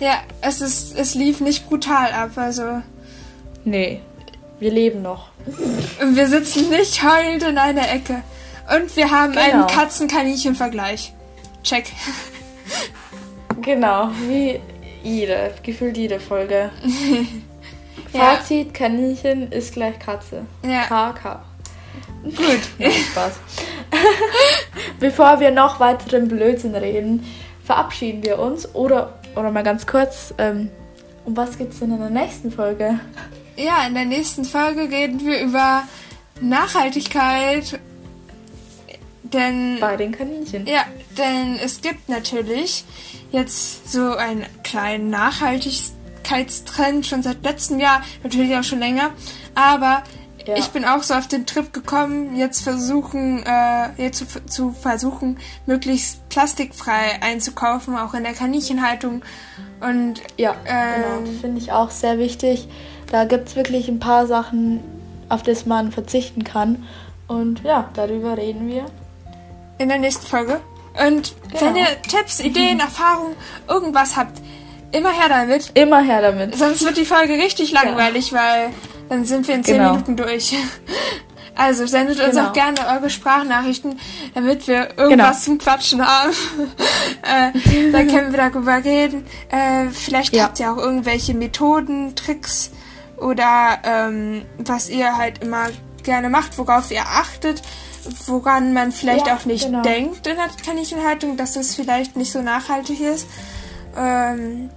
Speaker 1: Ja, es ist, es lief nicht brutal ab, also
Speaker 2: nee. Wir leben noch.
Speaker 1: wir sitzen nicht heulend in einer Ecke. Und wir haben einen
Speaker 2: Genau.
Speaker 1: Katzen-Kaninchen-Vergleich. Check.
Speaker 2: Genau, wie jede, gefühlt jede Folge.
Speaker 1: Ja.
Speaker 2: Fazit, Kaninchen ist gleich Katze.
Speaker 1: Ja.
Speaker 2: KK. Gut. Spaß. Bevor wir noch weiteren Blödsinn reden, verabschieden wir uns. Oder, oder mal ganz kurz, ähm, um was geht's denn in der nächsten Folge?
Speaker 1: Ja, in der nächsten Folge reden wir über Nachhaltigkeit. Denn
Speaker 2: Bei den Kaninchen.
Speaker 1: Ja, denn es gibt natürlich jetzt so einen kleinen Nachhaltigkeitstrend schon seit letztem Jahr, natürlich auch schon länger. Aber
Speaker 2: Ja.
Speaker 1: ich bin auch so auf den Trip gekommen, jetzt versuchen, äh, jetzt zu, zu versuchen, möglichst plastikfrei einzukaufen, auch in der Kaninchenhaltung. Und
Speaker 2: Ja,
Speaker 1: Ähm,
Speaker 2: genau. Finde ich auch sehr wichtig. Da gibt es wirklich ein paar Sachen, auf das man verzichten kann. Und ja, darüber reden wir.
Speaker 1: in der nächsten Folge. Und wenn
Speaker 2: Genau.
Speaker 1: ihr Tipps, Ideen, Erfahrungen, irgendwas habt, immer her damit.
Speaker 2: Immer her damit.
Speaker 1: Sonst wird die Folge richtig langweilig, weil dann sind wir in 10
Speaker 2: Genau.
Speaker 1: Minuten durch. Also sendet uns
Speaker 2: Genau.
Speaker 1: auch gerne eure Sprachnachrichten, damit wir irgendwas zum Quatschen haben. äh, dann können wir darüber reden. Äh, vielleicht
Speaker 2: Ja.
Speaker 1: habt ihr auch irgendwelche Methoden, Tricks oder ähm, was ihr halt immer gerne macht, worauf ihr achtet, woran man vielleicht
Speaker 2: Ja,
Speaker 1: auch nicht
Speaker 2: genau.
Speaker 1: denkt in der Kaninchenhaltung, dass das vielleicht nicht so nachhaltig ist. Ähm,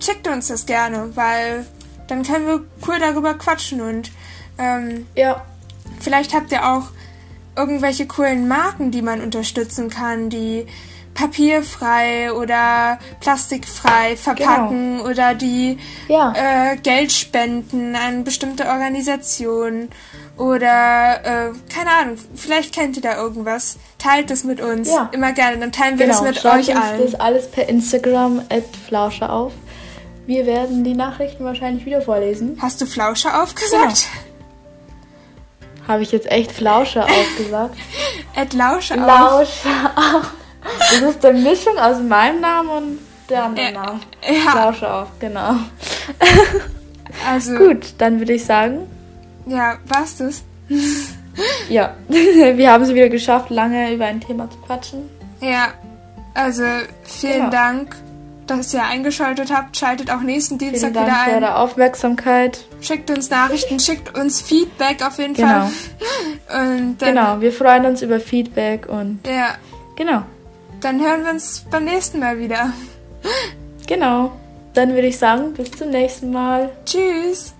Speaker 1: schickt uns das gerne, weil dann können wir cool darüber quatschen und ähm,
Speaker 2: Ja,
Speaker 1: Vielleicht habt ihr auch irgendwelche coolen Marken, die man unterstützen kann, die papierfrei oder plastikfrei verpacken oder die
Speaker 2: ja.
Speaker 1: äh, Geld spenden an bestimmte Organisationen oder äh, keine Ahnung, vielleicht kennt ihr da irgendwas. Teilt es mit uns
Speaker 2: Ja.
Speaker 1: immer gerne, dann teilen wir
Speaker 2: genau.
Speaker 1: das mit
Speaker 2: Schreibt
Speaker 1: euch
Speaker 2: uns
Speaker 1: allen.
Speaker 2: das alles per Instagram at Flausche auf. Wir werden die Nachrichten wahrscheinlich wieder vorlesen.
Speaker 1: Hast du Flausche aufgesagt?
Speaker 2: Habe ich jetzt echt Flausche aufgesagt?
Speaker 1: Ed Lausche auf.
Speaker 2: Lausche auf. Das ist eine Mischung aus meinem Namen und der anderen
Speaker 1: Ja.
Speaker 2: Namen.
Speaker 1: Ja,
Speaker 2: Lausche auf, genau.
Speaker 1: also
Speaker 2: Gut, dann würde ich sagen,
Speaker 1: ja, war's das?
Speaker 2: ja, wir haben es wieder geschafft, lange über ein Thema zu quatschen.
Speaker 1: Ja, also vielen
Speaker 2: Genau.
Speaker 1: Dank, dass ihr eingeschaltet habt. Schaltet auch nächsten Dienstag
Speaker 2: Vielen Dank
Speaker 1: wieder
Speaker 2: für
Speaker 1: ein.
Speaker 2: eure Aufmerksamkeit.
Speaker 1: Schickt uns Nachrichten, schickt uns Feedback auf jeden
Speaker 2: Genau.
Speaker 1: Fall. Und dann,
Speaker 2: Genau, wir freuen uns über Feedback und
Speaker 1: Ja,
Speaker 2: genau,
Speaker 1: dann hören wir uns beim nächsten Mal wieder.
Speaker 2: genau. Dann würde ich sagen, bis zum nächsten Mal.
Speaker 1: Tschüss.